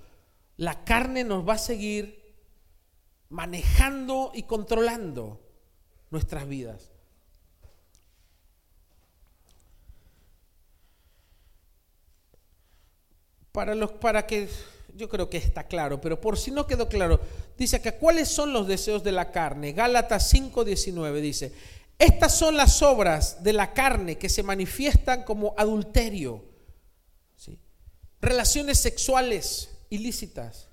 la carne nos va a seguir manejando y controlando nuestras vidas. Para los para que yo creo que está claro, pero por si no quedó claro, dice que cuáles son los deseos de la carne. Gálatas 5:19 dice, estas son las obras de la carne que se manifiestan como adulterio, relaciones sexuales ilícitas,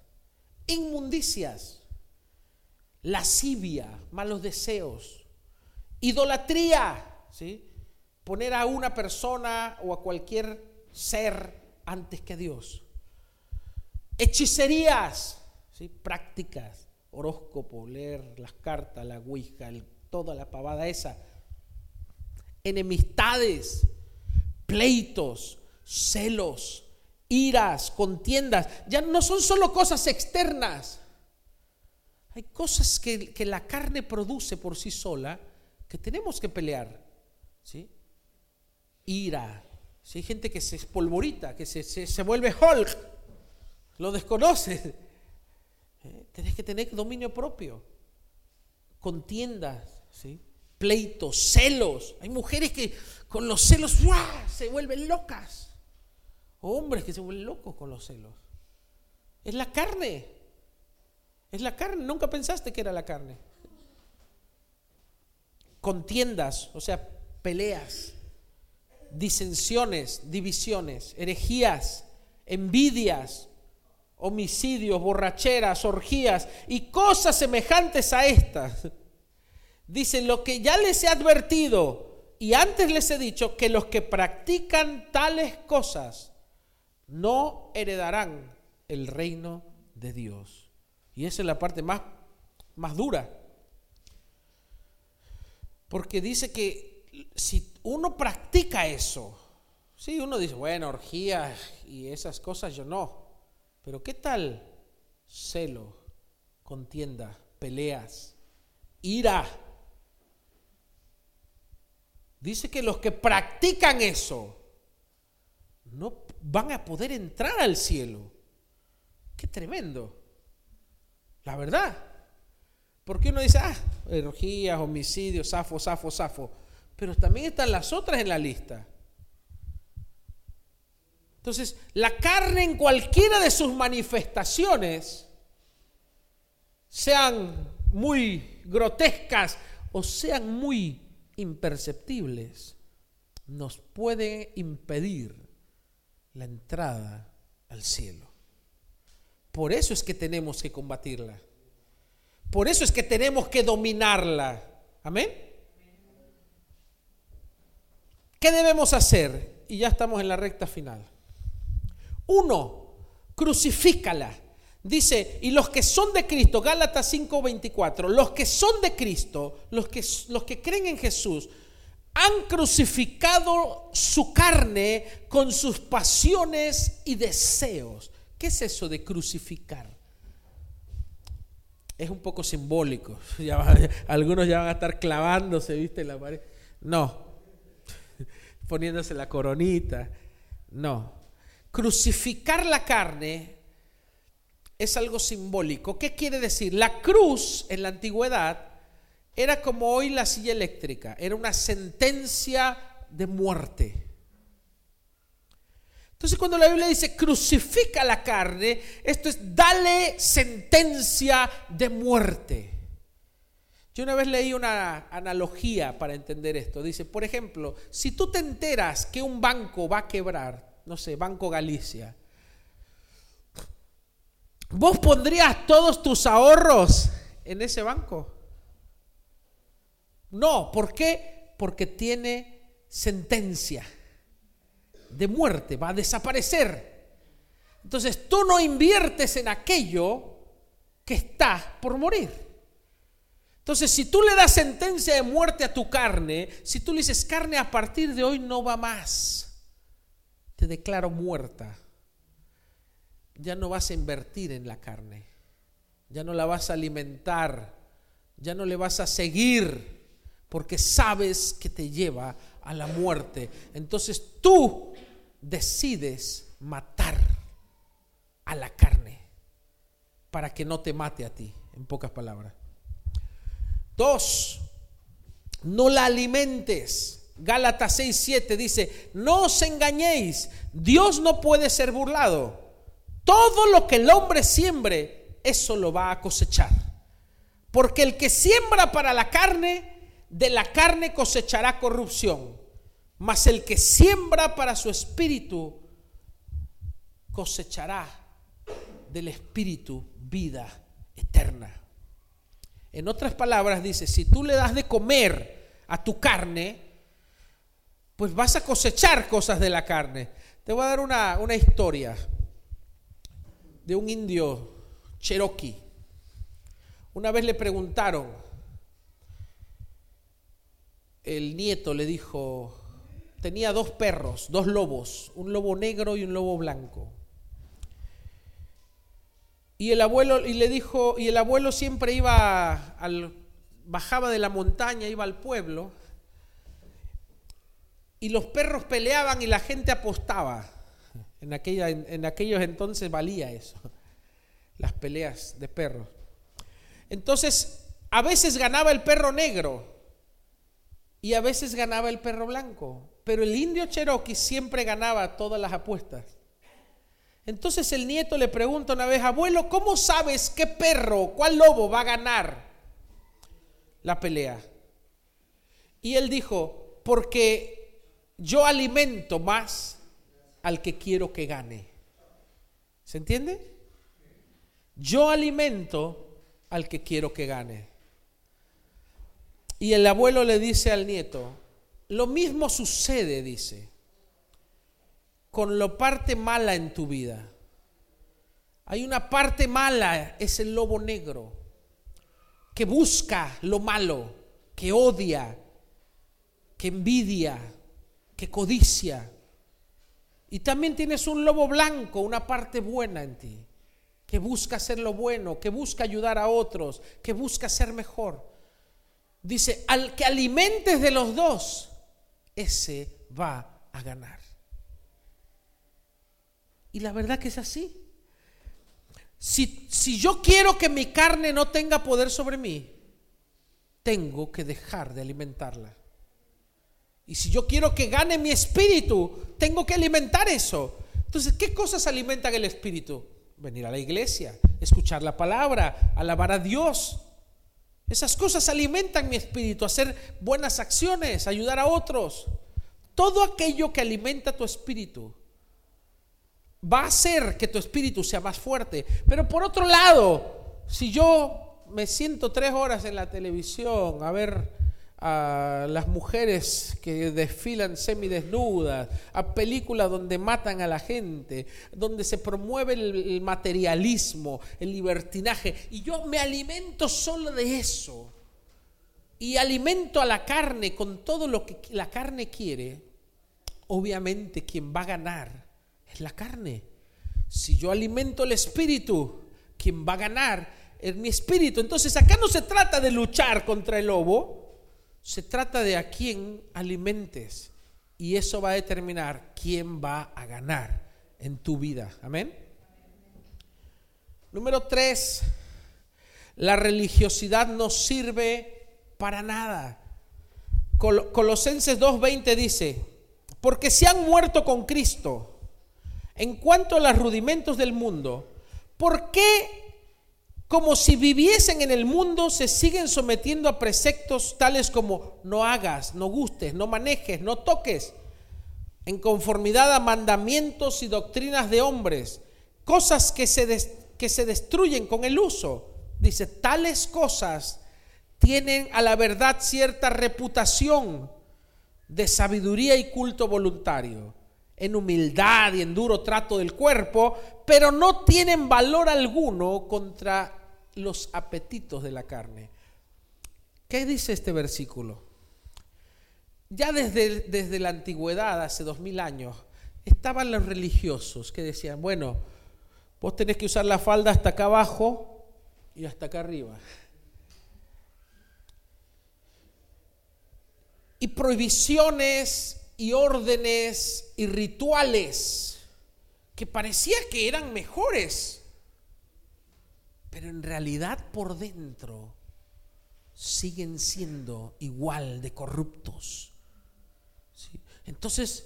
inmundicias, lascivia, malos deseos, idolatría, ¿sí? poner a una persona o a cualquier ser antes que a Dios hechicerías, ¿sí? prácticas, horóscopo, leer las cartas, la ouija, toda la pavada esa, enemistades, pleitos, celos, iras, contiendas, ya no son solo cosas externas. Hay cosas que, la carne produce por sí sola que tenemos que pelear. ¿sí? Ira. Si Hay gente que se espolvorita, que se, se vuelve Hulk lo desconoces. Eh, que tener dominio propio. Contiendas, ¿sí? pleitos, celos. Hay mujeres que con los celos se vuelven locas. hombres que se vuelven locos con los celos. Es la carne. Es la carne. Nunca pensaste que era la carne. Contiendas, o sea, peleas, disensiones, divisiones, herejías, envidias, homicidios, borracheras, orgías y cosas semejantes a estas. Dicen lo que ya les he advertido y antes les he dicho que los que practican tales cosas no heredarán el reino de Dios. Y esa es la parte más, más dura. Porque dice que si uno practica eso, sí, uno dice, bueno, orgías y esas cosas yo no. Pero ¿qué tal celo, contienda, peleas, ira? Dice que los que practican eso no van a poder entrar al cielo. Qué tremendo. La verdad. Porque uno dice, ah, orgías, homicidios, safo, safo, safo. Pero también están las otras en la lista. Entonces, la carne en cualquiera de sus manifestaciones, sean muy grotescas o sean muy imperceptibles, nos puede impedir la entrada al cielo. Por eso es que tenemos que combatirla. Por eso es que tenemos que dominarla. Amén. ¿Qué debemos hacer? Y ya estamos en la recta final. Uno, crucifícala. Dice, y los que son de Cristo, Gálatas 5:24, los que son de Cristo, los que, los que creen en Jesús, han crucificado su carne con sus pasiones y deseos. ¿Qué es eso de crucificar? Es un poco simbólico. algunos ya van a estar clavándose, ¿viste? En la pared. No. Poniéndose la coronita. No. Crucificar la carne es algo simbólico. ¿Qué quiere decir? La cruz en la antigüedad era como hoy la silla eléctrica, era una sentencia de muerte. Entonces cuando la Biblia dice crucifica la carne, esto es dale sentencia de muerte. Yo una vez leí una analogía para entender esto. Dice, por ejemplo, si tú te enteras que un banco va a quebrar, no sé, Banco Galicia, ¿vos pondrías todos tus ahorros en ese banco? No, ¿por qué? Porque tiene sentencia de muerte, va a desaparecer. Entonces tú no inviertes en aquello que está por morir. Entonces, si tú le das sentencia de muerte a tu carne, si tú le dices, carne, a partir de hoy no va más, te declaro muerta, ya no vas a invertir en la carne, ya no la vas a alimentar, ya no le vas a seguir, porque sabes que te lleva a la muerte. Entonces tú decides matar a la carne para que no te mate a ti, en pocas palabras. Dos, no la alimentes. Gálatas 6, 7 dice, no os engañéis, Dios no puede ser burlado. Todo lo que el hombre siembre, eso lo va a cosechar. Porque el que siembra para la carne, de la carne cosechará corrupción, mas el que siembra para su espíritu cosechará del espíritu vida eterna. En otras palabras dice, si tú le das de comer a tu carne, pues vas a cosechar cosas de la carne. Te voy a dar una, una historia de un indio cherokee. Una vez le preguntaron, el nieto le dijo, tenía dos perros, dos lobos, un lobo negro y un lobo blanco. Y el abuelo y le dijo, y el abuelo siempre iba al bajaba de la montaña, iba al pueblo, y los perros peleaban y la gente apostaba. En, aquella, en aquellos entonces valía eso, las peleas de perros. Entonces, a veces ganaba el perro negro y a veces ganaba el perro blanco, pero el indio Cherokee siempre ganaba todas las apuestas. Entonces el nieto le pregunta una vez, abuelo, ¿cómo sabes qué perro, cuál lobo va a ganar la pelea? Y él dijo, porque yo alimento más al que quiero que gane. ¿Se entiende? Yo alimento al que quiero que gane. Y el abuelo le dice al nieto, lo mismo sucede, dice, con la parte mala en tu vida. Hay una parte mala, es el lobo negro, que busca lo malo, que odia, que envidia, que codicia. Y también tienes un lobo blanco, una parte buena en ti, que busca hacer lo bueno, que busca ayudar a otros, que busca ser mejor. Dice, al que alimentes de los dos, ese va a ganar. Y la verdad que es así. Si, si, yo quiero que mi carne no tenga poder sobre mí, tengo que dejar de alimentarla. Y si yo quiero que gane mi espíritu, tengo que alimentar eso. Entonces, ¿qué cosas alimentan el espíritu? Venir a la iglesia, escuchar la palabra, alabar a Dios. Esas cosas alimentan mi espíritu, hacer buenas acciones, ayudar a otros. Todo aquello que alimenta tu espíritu va a hacer que tu espíritu sea más fuerte. Pero por otro lado, si yo me siento tres horas en la televisión a ver a las mujeres que desfilan semidesnudas, a películas donde matan a la gente, donde se promueve el, materialismo, el libertinaje, y yo me alimento solo de eso, y alimento a la carne con todo lo que la carne quiere, obviamente quien va a ganar es la carne. Si yo alimento el espíritu, quien va a ganar es mi espíritu. Entonces acá no se trata de luchar contra el lobo, se trata de a quién alimentes y eso va a determinar quién va a ganar en tu vida. Amén. Número tres, la religiosidad no sirve para nada. Colosenses 2.20 dice, porque se han muerto con Cristo en cuanto a los rudimentos del mundo, ¿por qué como si viviesen en el mundo, se siguen sometiendo a preceptos tales como no hagas, no gustes, no manejes, no toques, en conformidad a mandamientos y doctrinas de hombres, cosas que se, que se destruyen con el uso. Dice, tales cosas tienen a la verdad cierta reputación de sabiduría y culto voluntario, en humildad y en duro trato del cuerpo, pero no tienen valor alguno contra los apetitos de la carne. ¿Qué dice este versículo? Ya desde, desde la antigüedad, hace dos mil años, estaban los religiosos que decían, bueno, vos tenés que usar la falda hasta acá abajo y hasta acá arriba. Y prohibiciones y órdenes y rituales que parecía que eran mejores pero en realidad por dentro siguen siendo igual de corruptos. Entonces,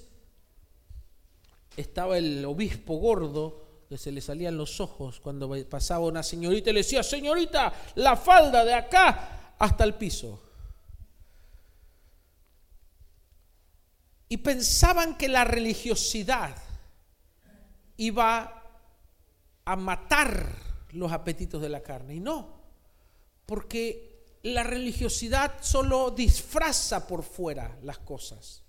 estaba el obispo gordo que se le salían los ojos cuando pasaba una señorita y le decía, señorita, la falda de acá hasta el piso. Y pensaban que la religiosidad iba a matar los apetitos de la carne. Y no, porque la religiosidad solo disfraza por fuera las cosas.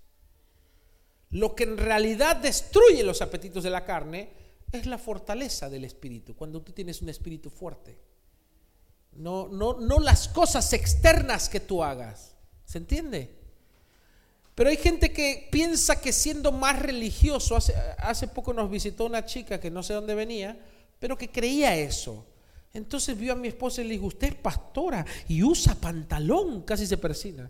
Lo que en realidad destruye los apetitos de la carne es la fortaleza del espíritu, cuando tú tienes un espíritu fuerte. No, no, no las cosas externas que tú hagas. ¿Se entiende? Pero hay gente que piensa que siendo más religioso, hace, hace poco nos visitó una chica que no sé dónde venía, pero que creía eso. Entonces vio a mi esposa y le dijo, usted es pastora y usa pantalón, casi se persina.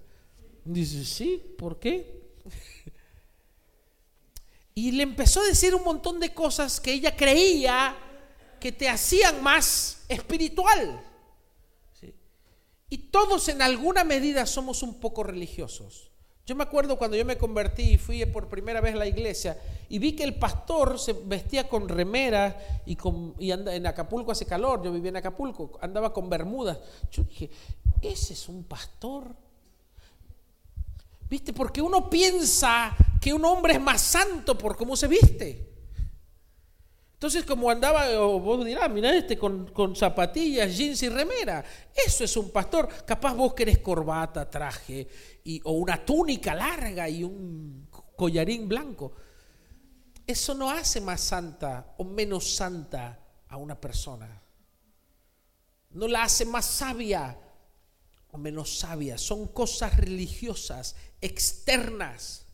Dice, sí, ¿por qué? Y le empezó a decir un montón de cosas que ella creía que te hacían más espiritual. Y todos en alguna medida somos un poco religiosos. Yo me acuerdo cuando yo me convertí y fui por primera vez a la iglesia y vi que el pastor se vestía con remera y, con, y anda, en Acapulco hace calor, yo vivía en Acapulco, andaba con bermudas. Yo dije, ese es un pastor. ¿Viste? Porque uno piensa que un hombre es más santo por cómo se viste. Entonces, como andaba, vos dirás, mira este con, zapatillas, jeans y remera. Eso es un pastor. Capaz vos querés corbata, traje, o una túnica larga y un collarín blanco. Eso no hace más santa o menos santa a una persona. No la hace más sabia o menos sabia. Son cosas religiosas, externas.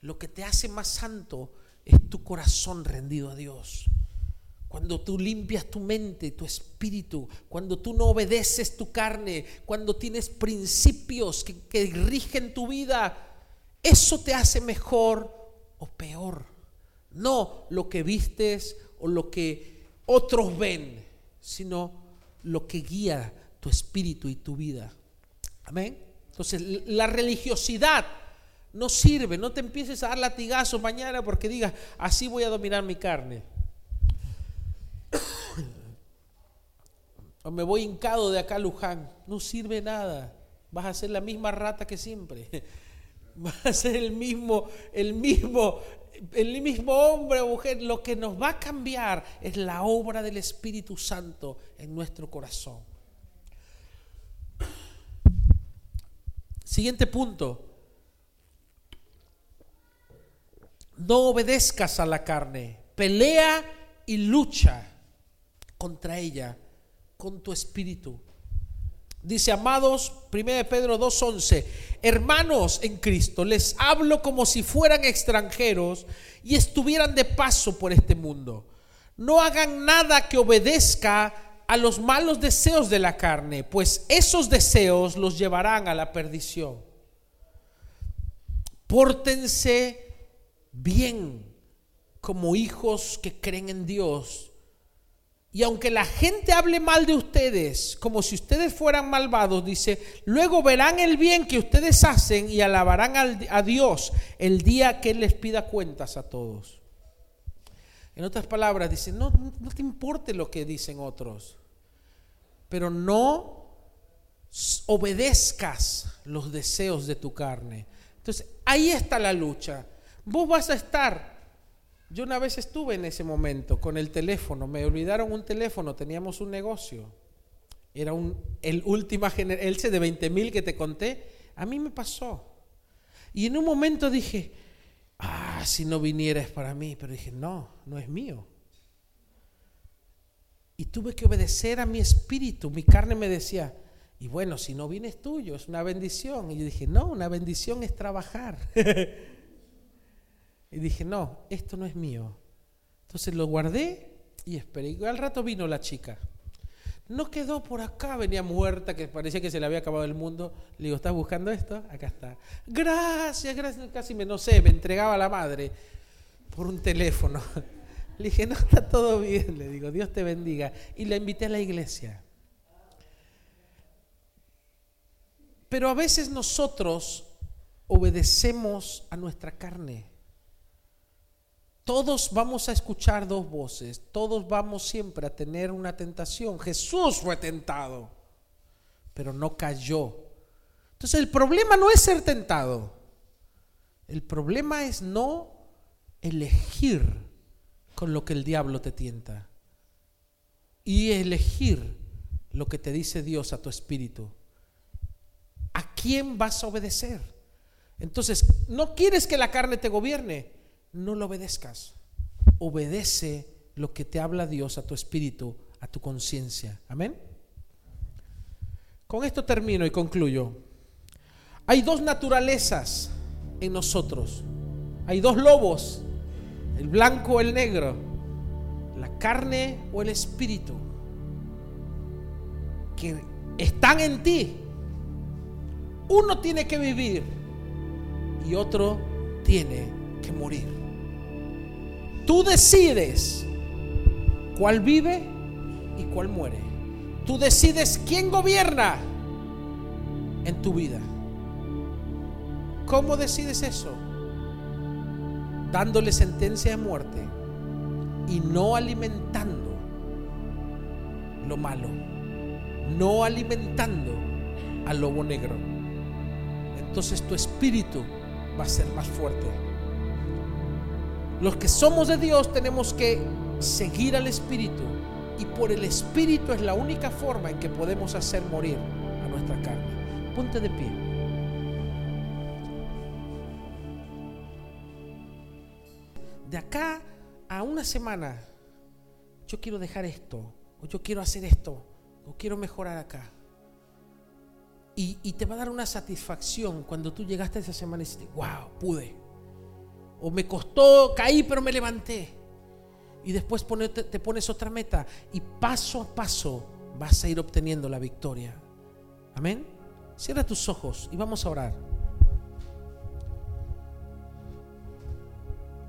Lo que te hace más santo es tu corazón rendido a Dios. Cuando tú limpias tu mente, tu espíritu, cuando tú no obedeces tu carne, cuando tienes principios que, rigen tu vida, eso te hace mejor o peor. No lo que vistes o lo que otros ven, sino lo que guía tu espíritu y tu vida. Amén. Entonces, la religiosidad no sirve. No te empieces a dar latigazos mañana porque digas, así voy a dominar mi carne. o me voy hincado de acá a Luján. No sirve nada. Vas a ser la misma rata que siempre. Vas a ser el mismo, el mismo, el mismo hombre o mujer. Lo que nos va a cambiar es la obra del Espíritu Santo en nuestro corazón. Siguiente punto. No obedezcas a la carne. Pelea y lucha contra ella con tu espíritu. Dice, amados, 1 Pedro 2.11, hermanos en Cristo, les hablo como si fueran extranjeros y estuvieran de paso por este mundo. No hagan nada que obedezca a los malos deseos de la carne, pues esos deseos los llevarán a la perdición. Pórtense bien como hijos que creen en Dios y aunque la gente hable mal de ustedes, como si ustedes fueran malvados, dice, luego verán el bien que ustedes hacen y alabarán a Dios el día que Él les pida cuentas a todos. En otras palabras, dice, no, no te importe lo que dicen otros, pero no obedezcas los deseos de tu carne. Entonces, ahí está la lucha. Vos vas a estar yo una vez estuve en ese momento con el teléfono, me olvidaron un teléfono, teníamos un negocio. Era un, el última generación, de 20 mil que te conté, a mí me pasó. Y en un momento dije, ah, si no viniera para mí, pero dije, no, no es mío. Y tuve que obedecer a mi espíritu, mi carne me decía, y bueno, si no vienes tuyo, es una bendición. Y yo dije, no, una bendición es trabajar. Y dije, no, esto no es mío. Entonces lo guardé y esperé. Y al rato vino la chica. No quedó por acá, venía muerta, que parecía que se le había acabado el mundo. Le digo, ¿estás buscando esto? Acá está. Gracias, gracias. Casi me, no sé, me entregaba la madre por un teléfono. Le dije, no, está todo bien. Le digo, Dios te bendiga. Y la invité a la iglesia. Pero a veces nosotros obedecemos a nuestra carne. Todos vamos a escuchar dos voces, todos vamos siempre a tener una tentación. Jesús fue tentado, pero no cayó. Entonces el problema no es ser tentado, el problema es no elegir con lo que el diablo te tienta y elegir lo que te dice Dios a tu espíritu. ¿A quién vas a obedecer? Entonces, no quieres que la carne te gobierne no lo obedezcas. Obedece lo que te habla Dios a tu espíritu, a tu conciencia. Amén. Con esto termino y concluyo. Hay dos naturalezas en nosotros. Hay dos lobos, el blanco o el negro, la carne o el espíritu, que están en ti. Uno tiene que vivir y otro tiene que morir. Tú decides cuál vive y cuál muere. Tú decides quién gobierna en tu vida. ¿Cómo decides eso? Dándole sentencia de muerte y no alimentando lo malo, no alimentando al lobo negro. Entonces tu espíritu va a ser más fuerte. Los que somos de Dios tenemos que seguir al Espíritu y por el Espíritu es la única forma en que podemos hacer morir a nuestra carne. Ponte de pie. De acá a una semana yo quiero dejar esto, o yo quiero hacer esto, o quiero mejorar acá. Y, y, te va a dar una satisfacción cuando tú llegaste esa semana y dices, wow, pude. O me costó, caí, pero me levanté. Y después te pones otra meta y paso a paso vas a ir obteniendo la victoria. Amén. Cierra tus ojos y vamos a orar.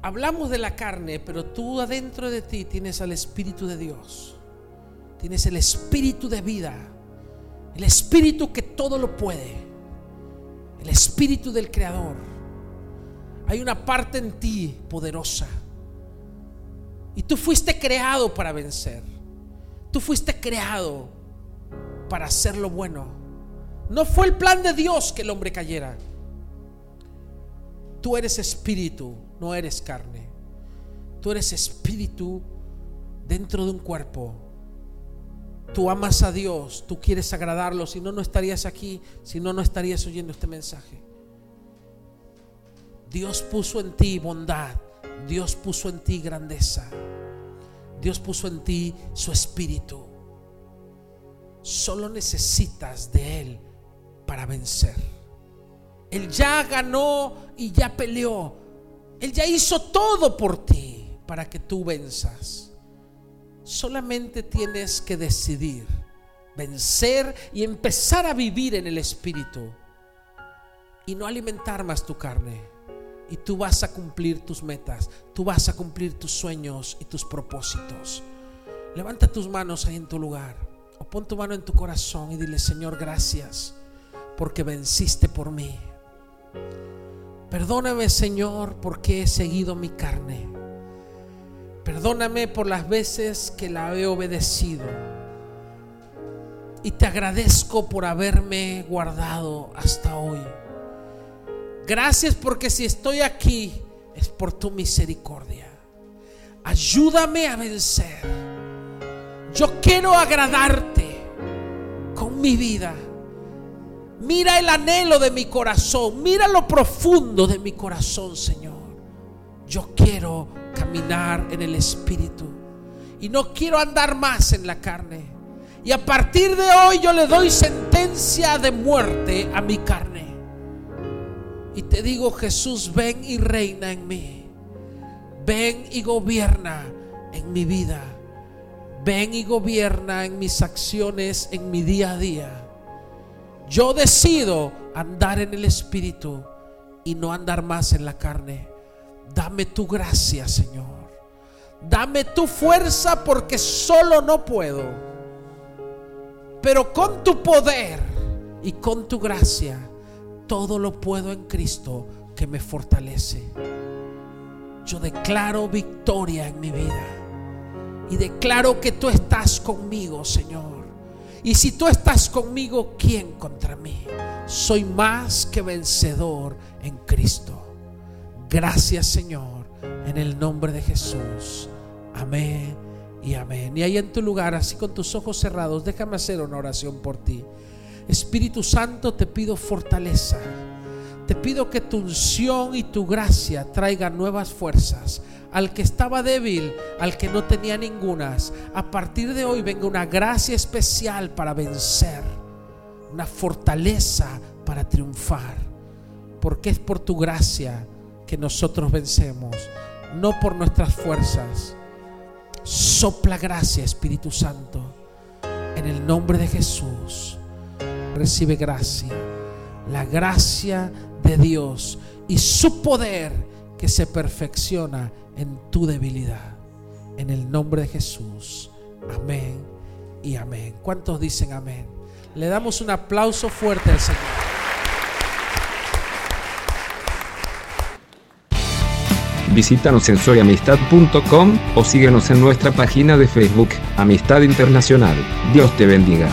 Hablamos de la carne, pero tú adentro de ti tienes al Espíritu de Dios. Tienes el Espíritu de vida. El Espíritu que todo lo puede. El Espíritu del Creador. Hay una parte en ti poderosa. Y tú fuiste creado para vencer. Tú fuiste creado para hacer lo bueno. No fue el plan de Dios que el hombre cayera. Tú eres espíritu, no eres carne. Tú eres espíritu dentro de un cuerpo. Tú amas a Dios, tú quieres agradarlo, si no, no estarías aquí, si no, no estarías oyendo este mensaje. Dios puso en ti bondad, Dios puso en ti grandeza, Dios puso en ti su espíritu. Solo necesitas de Él para vencer. Él ya ganó y ya peleó. Él ya hizo todo por ti para que tú venzas. Solamente tienes que decidir vencer y empezar a vivir en el Espíritu y no alimentar más tu carne. Y tú vas a cumplir tus metas, tú vas a cumplir tus sueños y tus propósitos. Levanta tus manos ahí en tu lugar o pon tu mano en tu corazón y dile, Señor, gracias porque venciste por mí. Perdóname, Señor, porque he seguido mi carne. Perdóname por las veces que la he obedecido. Y te agradezco por haberme guardado hasta hoy. Gracias porque si estoy aquí es por tu misericordia. Ayúdame a vencer. Yo quiero agradarte con mi vida. Mira el anhelo de mi corazón. Mira lo profundo de mi corazón, Señor. Yo quiero caminar en el Espíritu. Y no quiero andar más en la carne. Y a partir de hoy yo le doy sentencia de muerte a mi carne. Y te digo, Jesús, ven y reina en mí. Ven y gobierna en mi vida. Ven y gobierna en mis acciones, en mi día a día. Yo decido andar en el Espíritu y no andar más en la carne. Dame tu gracia, Señor. Dame tu fuerza porque solo no puedo. Pero con tu poder y con tu gracia, todo lo puedo en Cristo que me fortalece. Yo declaro victoria en mi vida. Y declaro que tú estás conmigo, Señor. Y si tú estás conmigo, ¿quién contra mí? Soy más que vencedor en Cristo. Gracias Señor, en el nombre de Jesús. Amén y amén. Y ahí en tu lugar, así con tus ojos cerrados, déjame hacer una oración por ti. Espíritu Santo, te pido fortaleza. Te pido que tu unción y tu gracia traigan nuevas fuerzas al que estaba débil, al que no tenía ningunas. A partir de hoy venga una gracia especial para vencer, una fortaleza para triunfar, porque es por tu gracia que nosotros vencemos, no por nuestras fuerzas. Sopla gracia, Espíritu Santo, en el nombre de Jesús. Recibe gracia, la gracia de Dios y su poder que se perfecciona en tu debilidad. En el nombre de Jesús. Amén y amén. ¿Cuántos dicen amén? Le damos un aplauso fuerte al Señor. Visítanos en soyamistad.com o síguenos en nuestra página de Facebook, Amistad Internacional. Dios te bendiga.